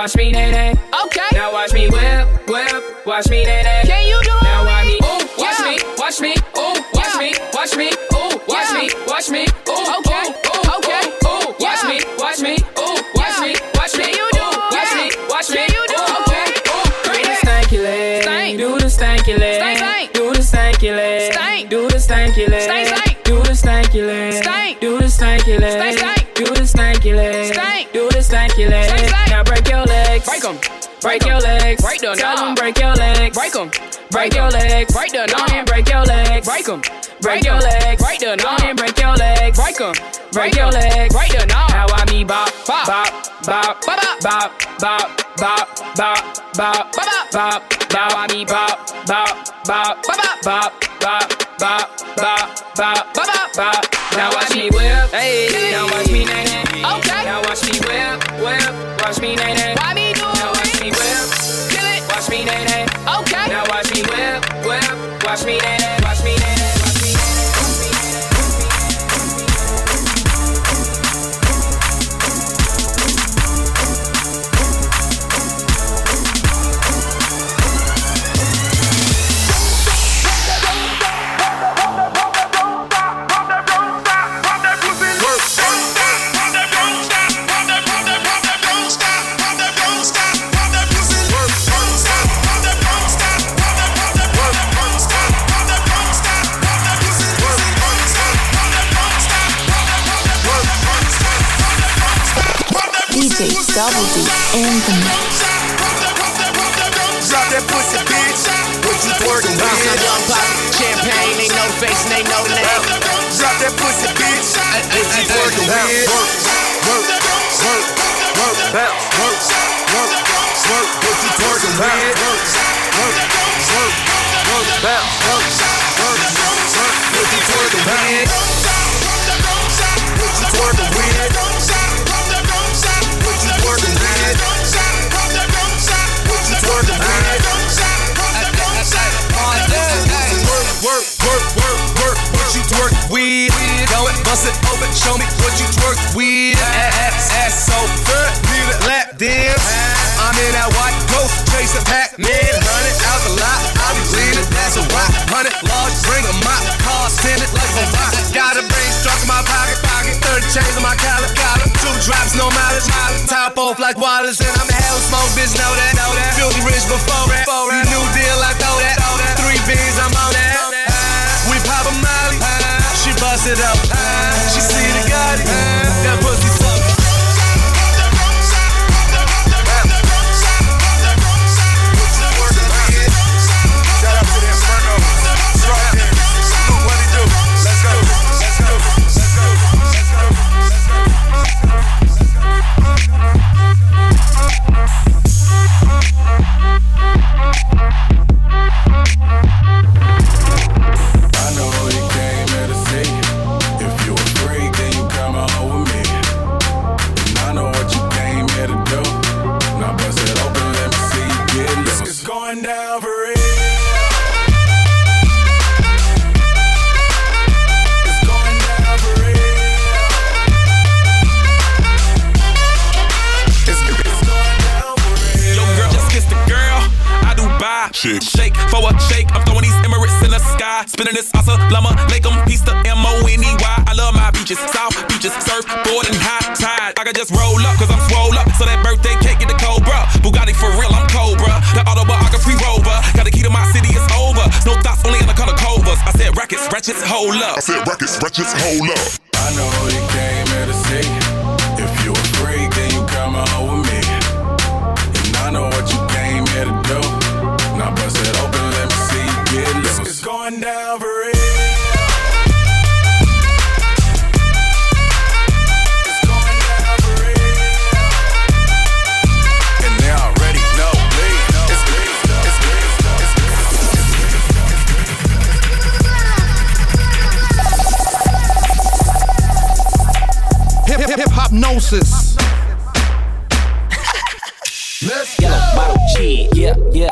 Watch me, nay, nay. Okay. Now watch me whip, whip. Watch me, nay, nay. Can you do it? Now watch me. Ooh, watch yeah. me, watch me. Ooh, watch yeah. me, watch me. Ooh, watch yeah. me, watch me. Ooh, okay. Ooh, okay. Ooh. Watch me, watch me. Ooh, watch me, watch me. Ooh, watch me, watch me. Ooh, okay. Do the stanky leg. Stank. Do the stanky leg. Do the stanky leg. Do the stanky leg. Do the stanky leg. Stanky stank. Do the stanky leg. Stank. Do the stanky leg. Stank, stank. Break your legs, break them. Tell them break your legs, break 'em. Break your legs, break them. And break your legs, break 'em. Break your legs, break them. And break your legs, break 'em. Break your legs, break them. Now I me bop, bop, bop, bop, bop, bop, bop, bop, bop, bop, bop, bop. Now I me bop, bop, bop, bop, bop, bop, bop, bop, bop, bop, bop. Now watch me whip, hey. Now watch me Watch me nay Double D in the mix. Drop that pussy, bitch. What you twerking with? Bounce on young pop, champagne, they know the face and they know the name. Drop that pussy, bitch. What you twerking with? Work, work, work, Bounce. work, work, work. What you twerking with? Work, work, work, work, Bounce. work, work, work. What you twerking with? What you twerking with? With? Go it, bust it open. Show me what you twerk with. Ass, ass so good. Need a lap dance. I'm in that white ghost chasing Pac-Man. Hundred out the lot. I be leaning. That's a rock. Hundred large. Bring a mop. Car it like a rock. Got a brain struck in my pocket. Pocket. Thirty chains on my collar. Collar. Two drops, no mileage. Mileage. Top off like Wallace. And I'm a hell smoke, bitch. Know that. Know that. Filthy rich before that. You new deal. I throw that. Three beans. I'm on that. We pop a molly. Bust it up. She see the Gotti. That beaches. South beaches. Surfboard and high tide. I can just roll up, cause I'm swole up. So that birthday cake get the Cobra. Bugatti for real, I'm Cobra. The autobiography rover. Got the key to my city, it's over. No thoughts, only in the color covers. I said rackets, ratchets, hold up. I said records, records, hold up. I know Hiphopnosis. Let's Yellow bottle cheese, yeah, yeah,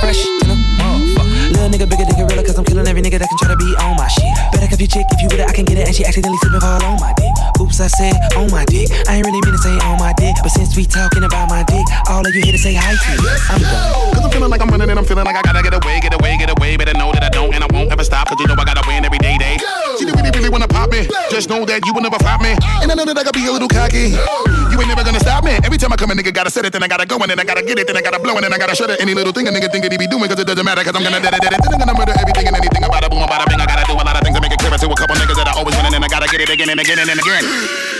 Fresh to the motherfucker. Little nigga, bigger nigga, realer, cause I'm killing every nigga that can try to be on my shit. Better cuff your chick if you with it, I can get it, and she accidentally slipping fall on my dick. Oops, I said on my dick. I ain't really mean to say on my dick, but since we talking about my dick, all of you here to say hi to. I'm done. Cause I'm feeling like I'm running and I'm feeling like I gotta get away, get away, get away. Better know that I don't and I won't ever stop. Cause you know I gotta win every day, day. She really, really wanna pop me. Just know that you will never flop me. And I know that I gotta be a little cocky. You ain't never gonna stop me. Every time I come, a nigga gotta set it, then I gotta go, and then I gotta get it, then I gotta blow, and then I gotta shut it. Any little thing a nigga think that he be doing, cause it doesn't matter, cause I'm gonna dead it, dead it. Then I'm gonna murder everything and anything about a boom, about a bing. I gotta do a lot of things to make it clear to a couple niggas that I always win, and then I gotta get it again and again and again.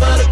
But.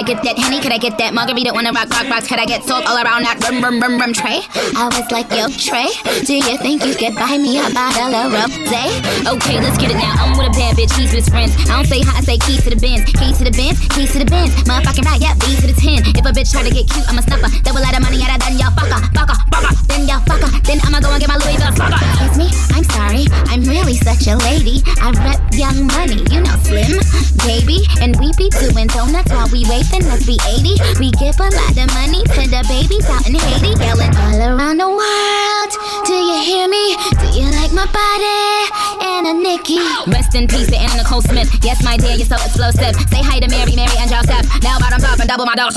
I get that henny? Could I get that margarita on a rock, rock, rocks? Could I get salt all around that rum, rum, rum, rum tray? I was like, yo, Trey, do you think you could buy me a bottle of rosé? Okay, let's get it now. I'm with a bad bitch, he's with his friends. I don't say hi, I say keys to the Benz. Keys to the Benz, keys to the Benz. Motherfucking right, yeah, B to the 10. If a bitch try to get cute, I'm a snuffer. Double lot of money out of then y'all fucker, fucker, fucker. Then y'all fucker. Then I'ma go and get my Louis Vuitton fucker. Excuse me, I'm sorry. I'm really such a lady. I rep young money, you know, slim, baby. And we be doing donuts while we waiting, let's be 80. We give a lot of money to the babies out in Haiti. Yelling all around the world. Do you hear me? Do you like my body? And a Nicki. Rest in peace to Anna Nicole Smith. Yes, my dear, you're so explosive. Say hi to Mary, Mary, and Joseph. Now bottoms up and double my dose.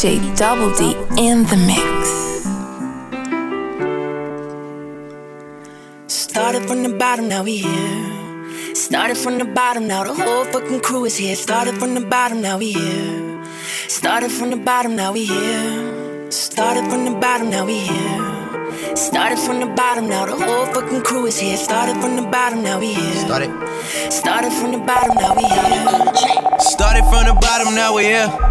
DJ Double D in the mix. Started from the bottom, now we here. Started from the bottom, now the whole fucking crew is here. Started from the bottom, now we here. Started from the bottom, now we here. Started from the bottom, now we here. Started from the bottom, now the whole fucking crew is here. Started from the bottom, now we here. Started. Started from the bottom, now we here. Started from the bottom, now we here.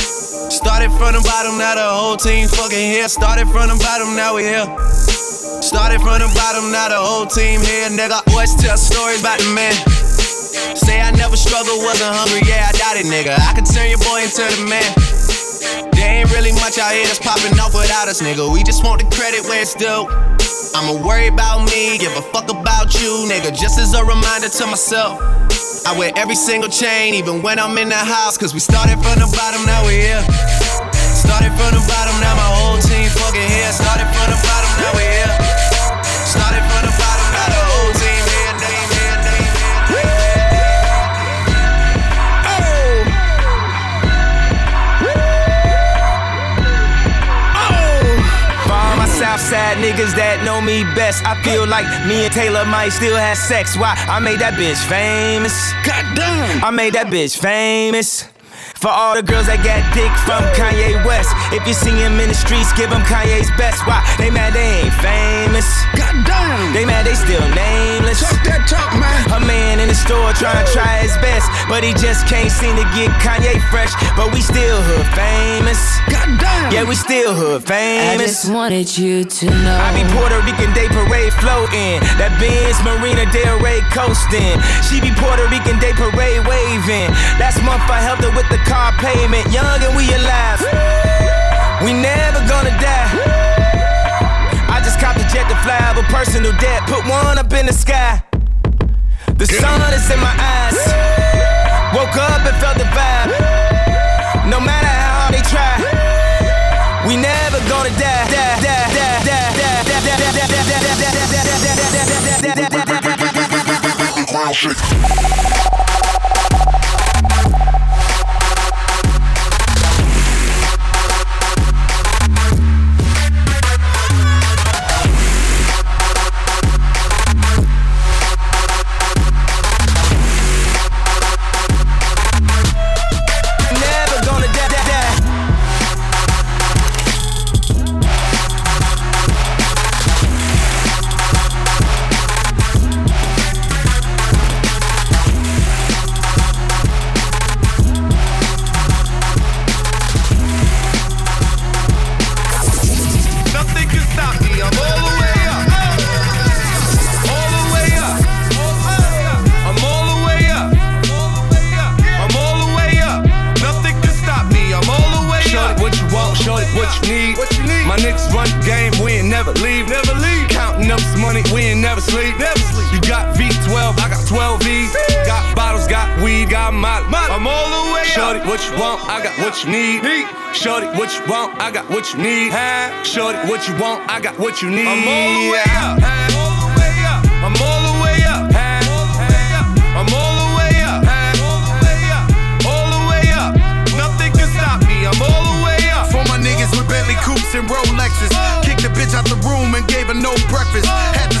Started from the bottom, now the whole team fucking here. Started from the bottom, now we here. Started from the bottom, now the whole team here, nigga. Boys tell stories about the man. Say I never struggled, wasn't hungry, yeah, I doubt it, nigga. I can turn your boy into the man. There ain't really much out here that's popping off without us, nigga. We just want the credit where it's due. I'ma worry about me, give a fuck about you, nigga. Just as a reminder to myself. I wear every single chain, even when I'm in the house. Cause we started from the bottom, now we niggas that know me best, I feel like me and Taylor might still have sex. Why? I made that bitch famous. Goddamn. I made that bitch famous. For all the girls that got dick from Kanye West. If you see him in the streets, give him Kanye's best. Why? They mad they ain't famous. God damn. They mad they still nameless. Talk that talk, man. A man in the store trying to try his best, but he just can't seem to get Kanye fresh. But we still hood famous. God damn. Yeah, we still hood famous. I famous. just wanted you to know. I be Puerto Rican Day Parade floating. That Benz Marina Del Rey coasting. She be Puerto Rican Day Parade waving. Last month I helped her with the car payment. Young and we alive. We never gonna die. I just copped a jet to fly over personal debt. Put one up in the sky. The sun is in my eyes. Woke up and felt the vibe. No matter how hard they try. We never gonna die. die, die, die, die, die, die, die, die, die, die, die, die, die, die, die, die, die, die. Never sleep. You got V12, I got 12 V. Got bottles, got weed, got molly. I'm all the way Shorty, what you want? I got what you need. Shorty, what you want? I got what you need. Shorty, what you want? I got what you need. I'm all the way up. I'm all the way up. I'm all the way up. I'm all the way up. All the way up. Nothing can stop me. I'm all the way up. For my niggas with Bentley coupes and Rolexes. Kicked the bitch out the room and gave her no breakfast. Had to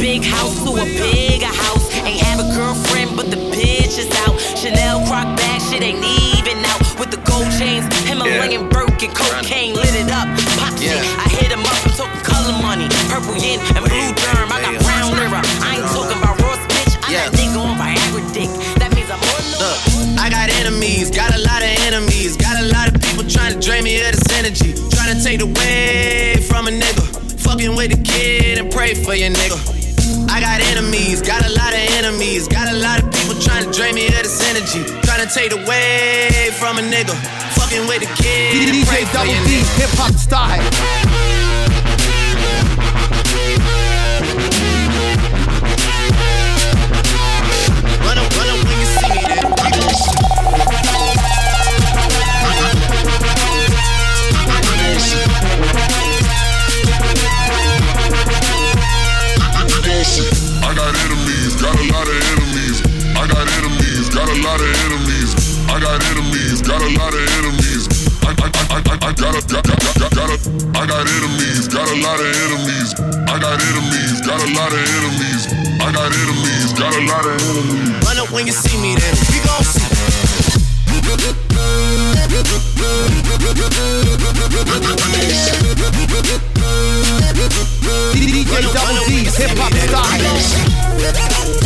Big house to a bigger house. Ain't have a girlfriend, but the bitch is out. Chanel croc bag, shit ain't even out. With the gold chains, Himalayan Birkin, cocaine lit it up. Pop shit, I hit him up, I'm talking color money. Purple yin and blue germ, I got brown lira. I ain't talking about Ross, bitch. I got nigga on Viagra dick. That means I'm on Look, I got enemies, got a lot of enemies, got a lot of people trying to drain me of this energy, trying to take away from a nigga. Fucking with the kid and pray for your nigga. I got enemies, got a lot of enemies, got a lot of people trying to drain me of this energy, trying to take away from a nigga. Fucking with the kid DJ Double D, hip hop style. Lot of enemies. I got enemies, got a lot of enemies. I, I, I, I, I got a, got, got, got, got a, I got enemies, got a lot of enemies. I got enemies, got a lot of enemies. I got enemies, got a lot of enemies. Run up when you see me then. We gon' see. DJ Double D, hip hop style.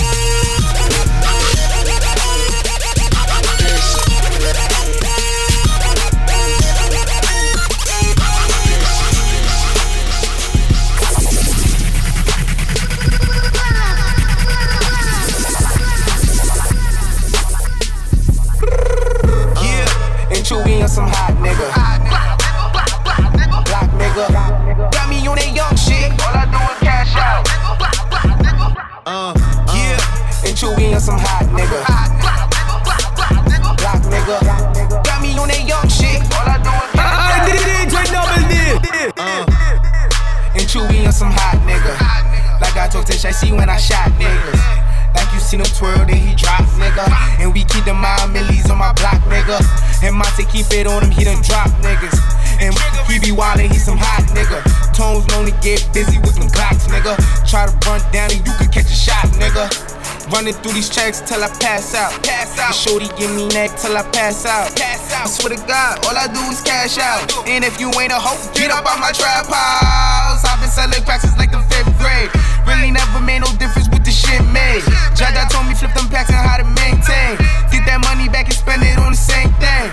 See when I shot niggas. Like you seen him twirl, then he drop, nigga. And we keep the mind millies on my block, nigga. And Monte keep it on him, he done drop niggas. And he be wildin', he some hot nigga. Tones to get busy with them clocks, nigga. Try to run down and you could catch a shot, nigga. Running through these checks till I pass out. Pass out. Shorty give me neck till I pass out. Pass out. I swear to God, all I do is cash out. And if you ain't a hoe, get up out my trap house. I've been selling since like the fifth grade. Really never made no difference with the shit made. Jaja told me flip them packs and how to maintain. Get that money back and spend it on the same thing.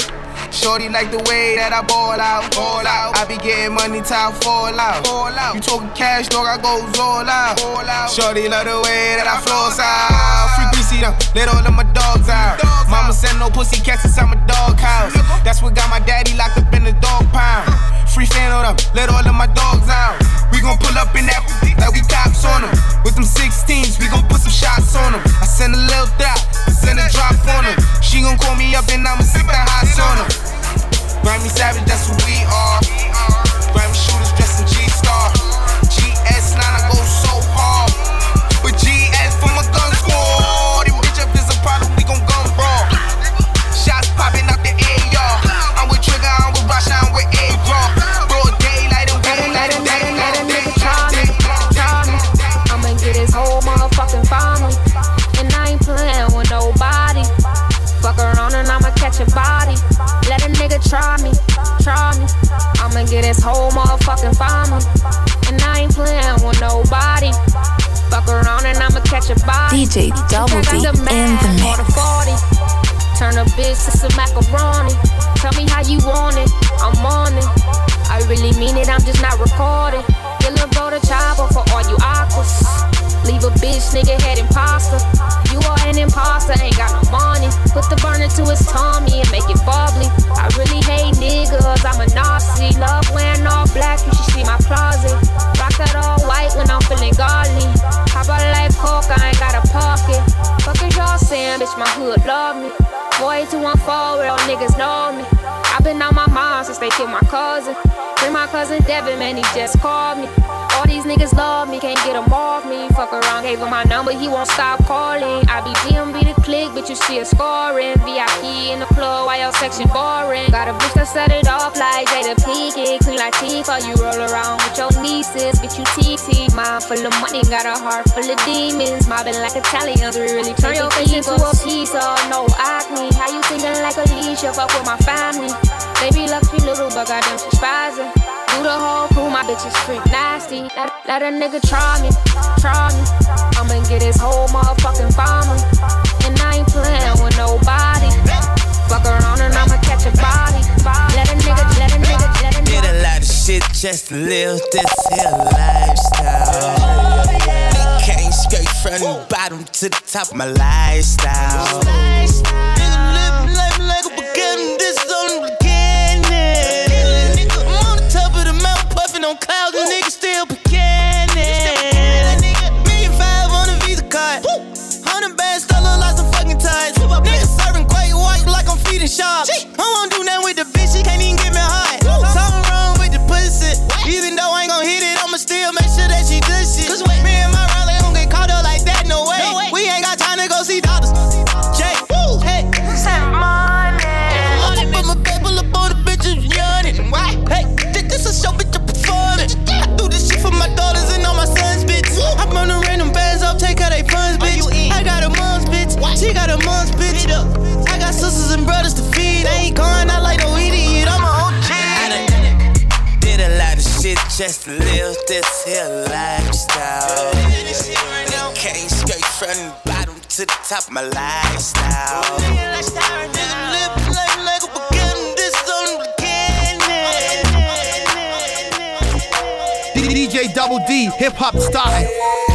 Shorty like the way that I ball out, ball out. I be getting money till I fall out, fall out. You talking cash, dog? I goes all out, all out. Shorty love the way that I flows out. Free greasy them, let all of my dogs out. Mama said no pussy cats inside my dog house. That's what got my daddy locked up in the dog pound. Free fan on them, let all of my dogs out. We gon' pull up in that like we cops on them. With them 16s, we gon' put some shots on them. I send a little drop, send a drop on them. She gon' call me up and I'ma sit the hots on them. Grammy Savage, that's who we are. Grammy shooters this whole motherfucking farmer. And I ain't playing with nobody. Fuck around and I'ma catch a body. DJ Double D in the mix. Turn a bitch to some macaroni. Tell me how you want it. I'm on it. I really mean it. I'm just not recording. Your little bro the chopper for all you. Leave a bitch nigga head imposter. You are an imposter, ain't got no money. Put the burner to his tummy and make it bubbly. I really hate niggas, I'm a Nazi. Love wearing all black, you should see my closet. Rock that all white when I'm feeling godly. How about like coke, I ain't got a pocket. Fuck is y'all saying, bitch, my hood love me. Boy, 214, real niggas know me. I've been on my mind since they killed my cousin. Bring my cousin Devin, man, he just called me. All these niggas love me, can't get him off me. Fuck around, gave him my number, he won't stop calling. I be DMB the click, but you see a scoring. VIP in the club, why your section boring? Got a bitch that set it off like Jada Pinkett. Clean like Tifa, you roll around with your nieces, bitch, you TT. Mind full of money, got a heart full of demons. Mobbing like Italians, we really turn your face into a pizza. No acne, how you thinking like Alicia? Fuck with my family. Baby, love me little, but goddamn, she's spazzing. Do the whole crew, my bitch is freak nasty. Let, let a nigga try me, try me. I'ma get his whole motherfucking family. And I ain't playing with nobody. Fuck around and I'ma catch a body. Let a nigga, let a nigga, let a Did a lot of shit just to live this here lifestyle. Came straight from the bottom to the top of my lifestyle. Nigga just live this here lifestyle. From the bottom to the top of my lifestyle. DJ Double D, hip hop style.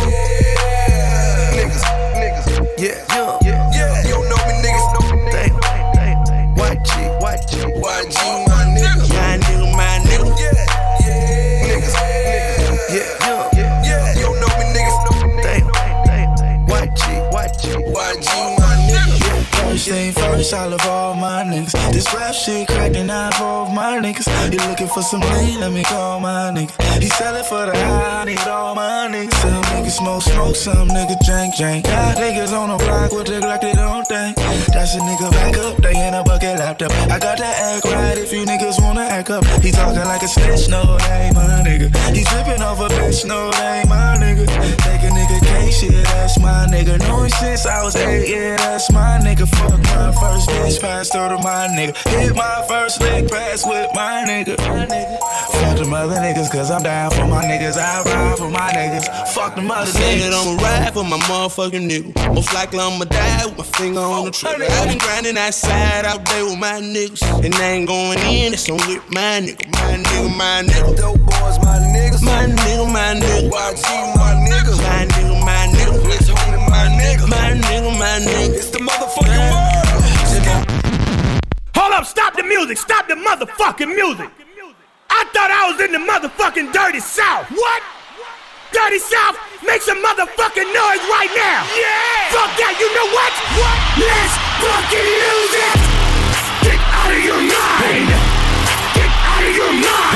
I love all my niggas. This rap shit and I drove my niggas. You looking for some lean? Let me call my nigga. He sellin' for the high, I need all my niggas. Some niggas smoke, smoke, some niggas drink, drink. Got niggas on the block with the Glock, they don't think. That's a nigga back up, they in a bucket laptop. I got that act right if you niggas wanna act up. He talking like a snitch, no, that ain't my nigga. He tripping off a bitch, no, that ain't my nigga. Take a nigga case, yeah, that's my nigga. Know him since I was eight, yeah, that's my nigga. Fuck my first bitch, pass through to my nigga. Hit my first lick, pass with my nigga. Fuck them other niggas, cause I'm down for my niggas. I ride for my niggas. Fuck them other Said niggas. I'ma ride for my motherfucking nigga. Most likely I'ma die with my finger on the trigger. I been grinding outside out there with my niggas. And I ain't going in, that's on with my nigga. My nigga, my nigga. Dope boys, my niggas. My nigga, my nigga. YG, my nigga. My nigga, my nigga. It's homie, my nigga. My nigga, my nigga. It's the motherfucking world. Hold up, stop the music, stop the motherfucking music. I thought I was in the motherfucking dirty south. What? Dirty South, make some motherfucking noise right now. Yeah. Fuck that, you know what? What? Let's fucking lose it. Get out of your mind. Get out of your mind.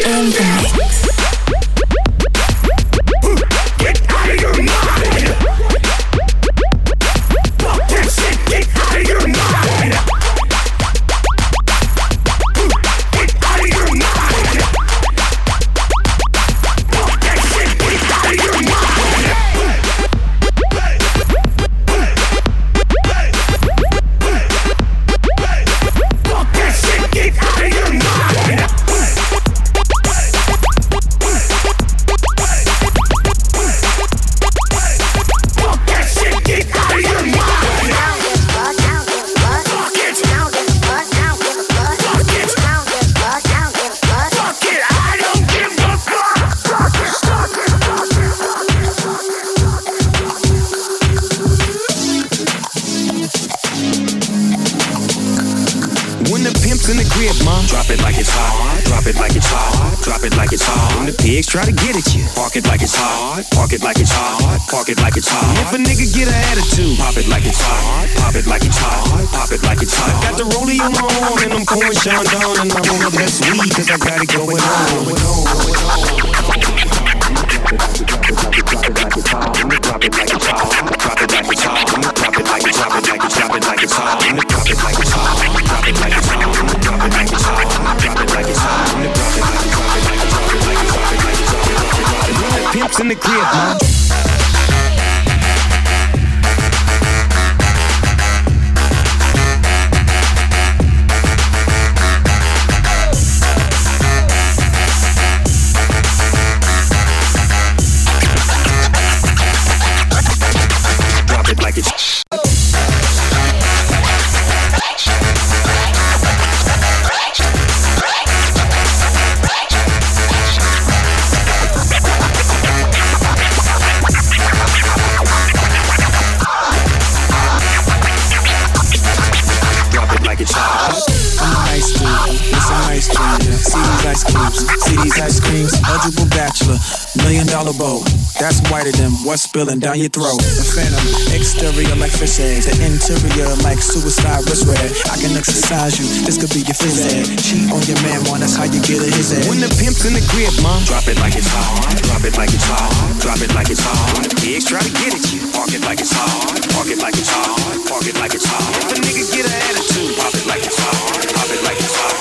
spilling down your throat. A phantom, exterior like fish eggs, the interior like suicide wrist red. I can exercise you, this could be your phys ed. Cheat on your man, one, that's how you get a his head. When the pimp's in the crib, mom, drop it like it's hot, drop it like it's hot, drop it like it's hot. When the pigs try to get at you, park it like it's hot, park it like it's hot, park it like it's hot. If a nigga get an attitude, pop it like it's hot, pop it like it's hot.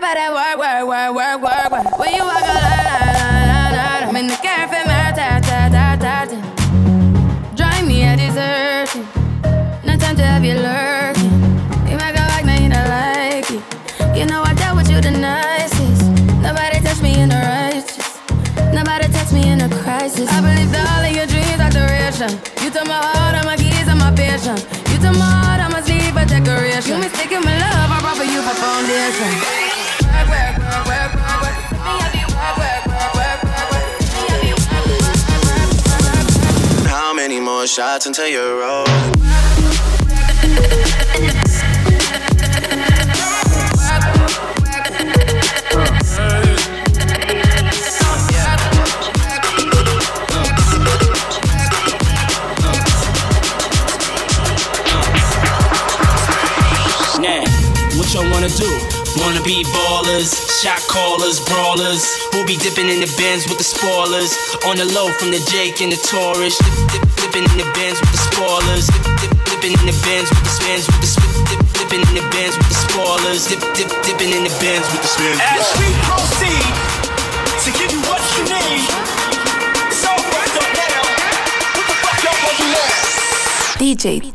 para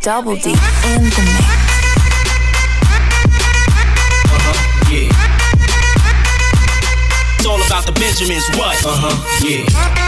Double D in the mix. Uh-huh, yeah. It's all about the Benjamins, what? Uh-huh, yeah.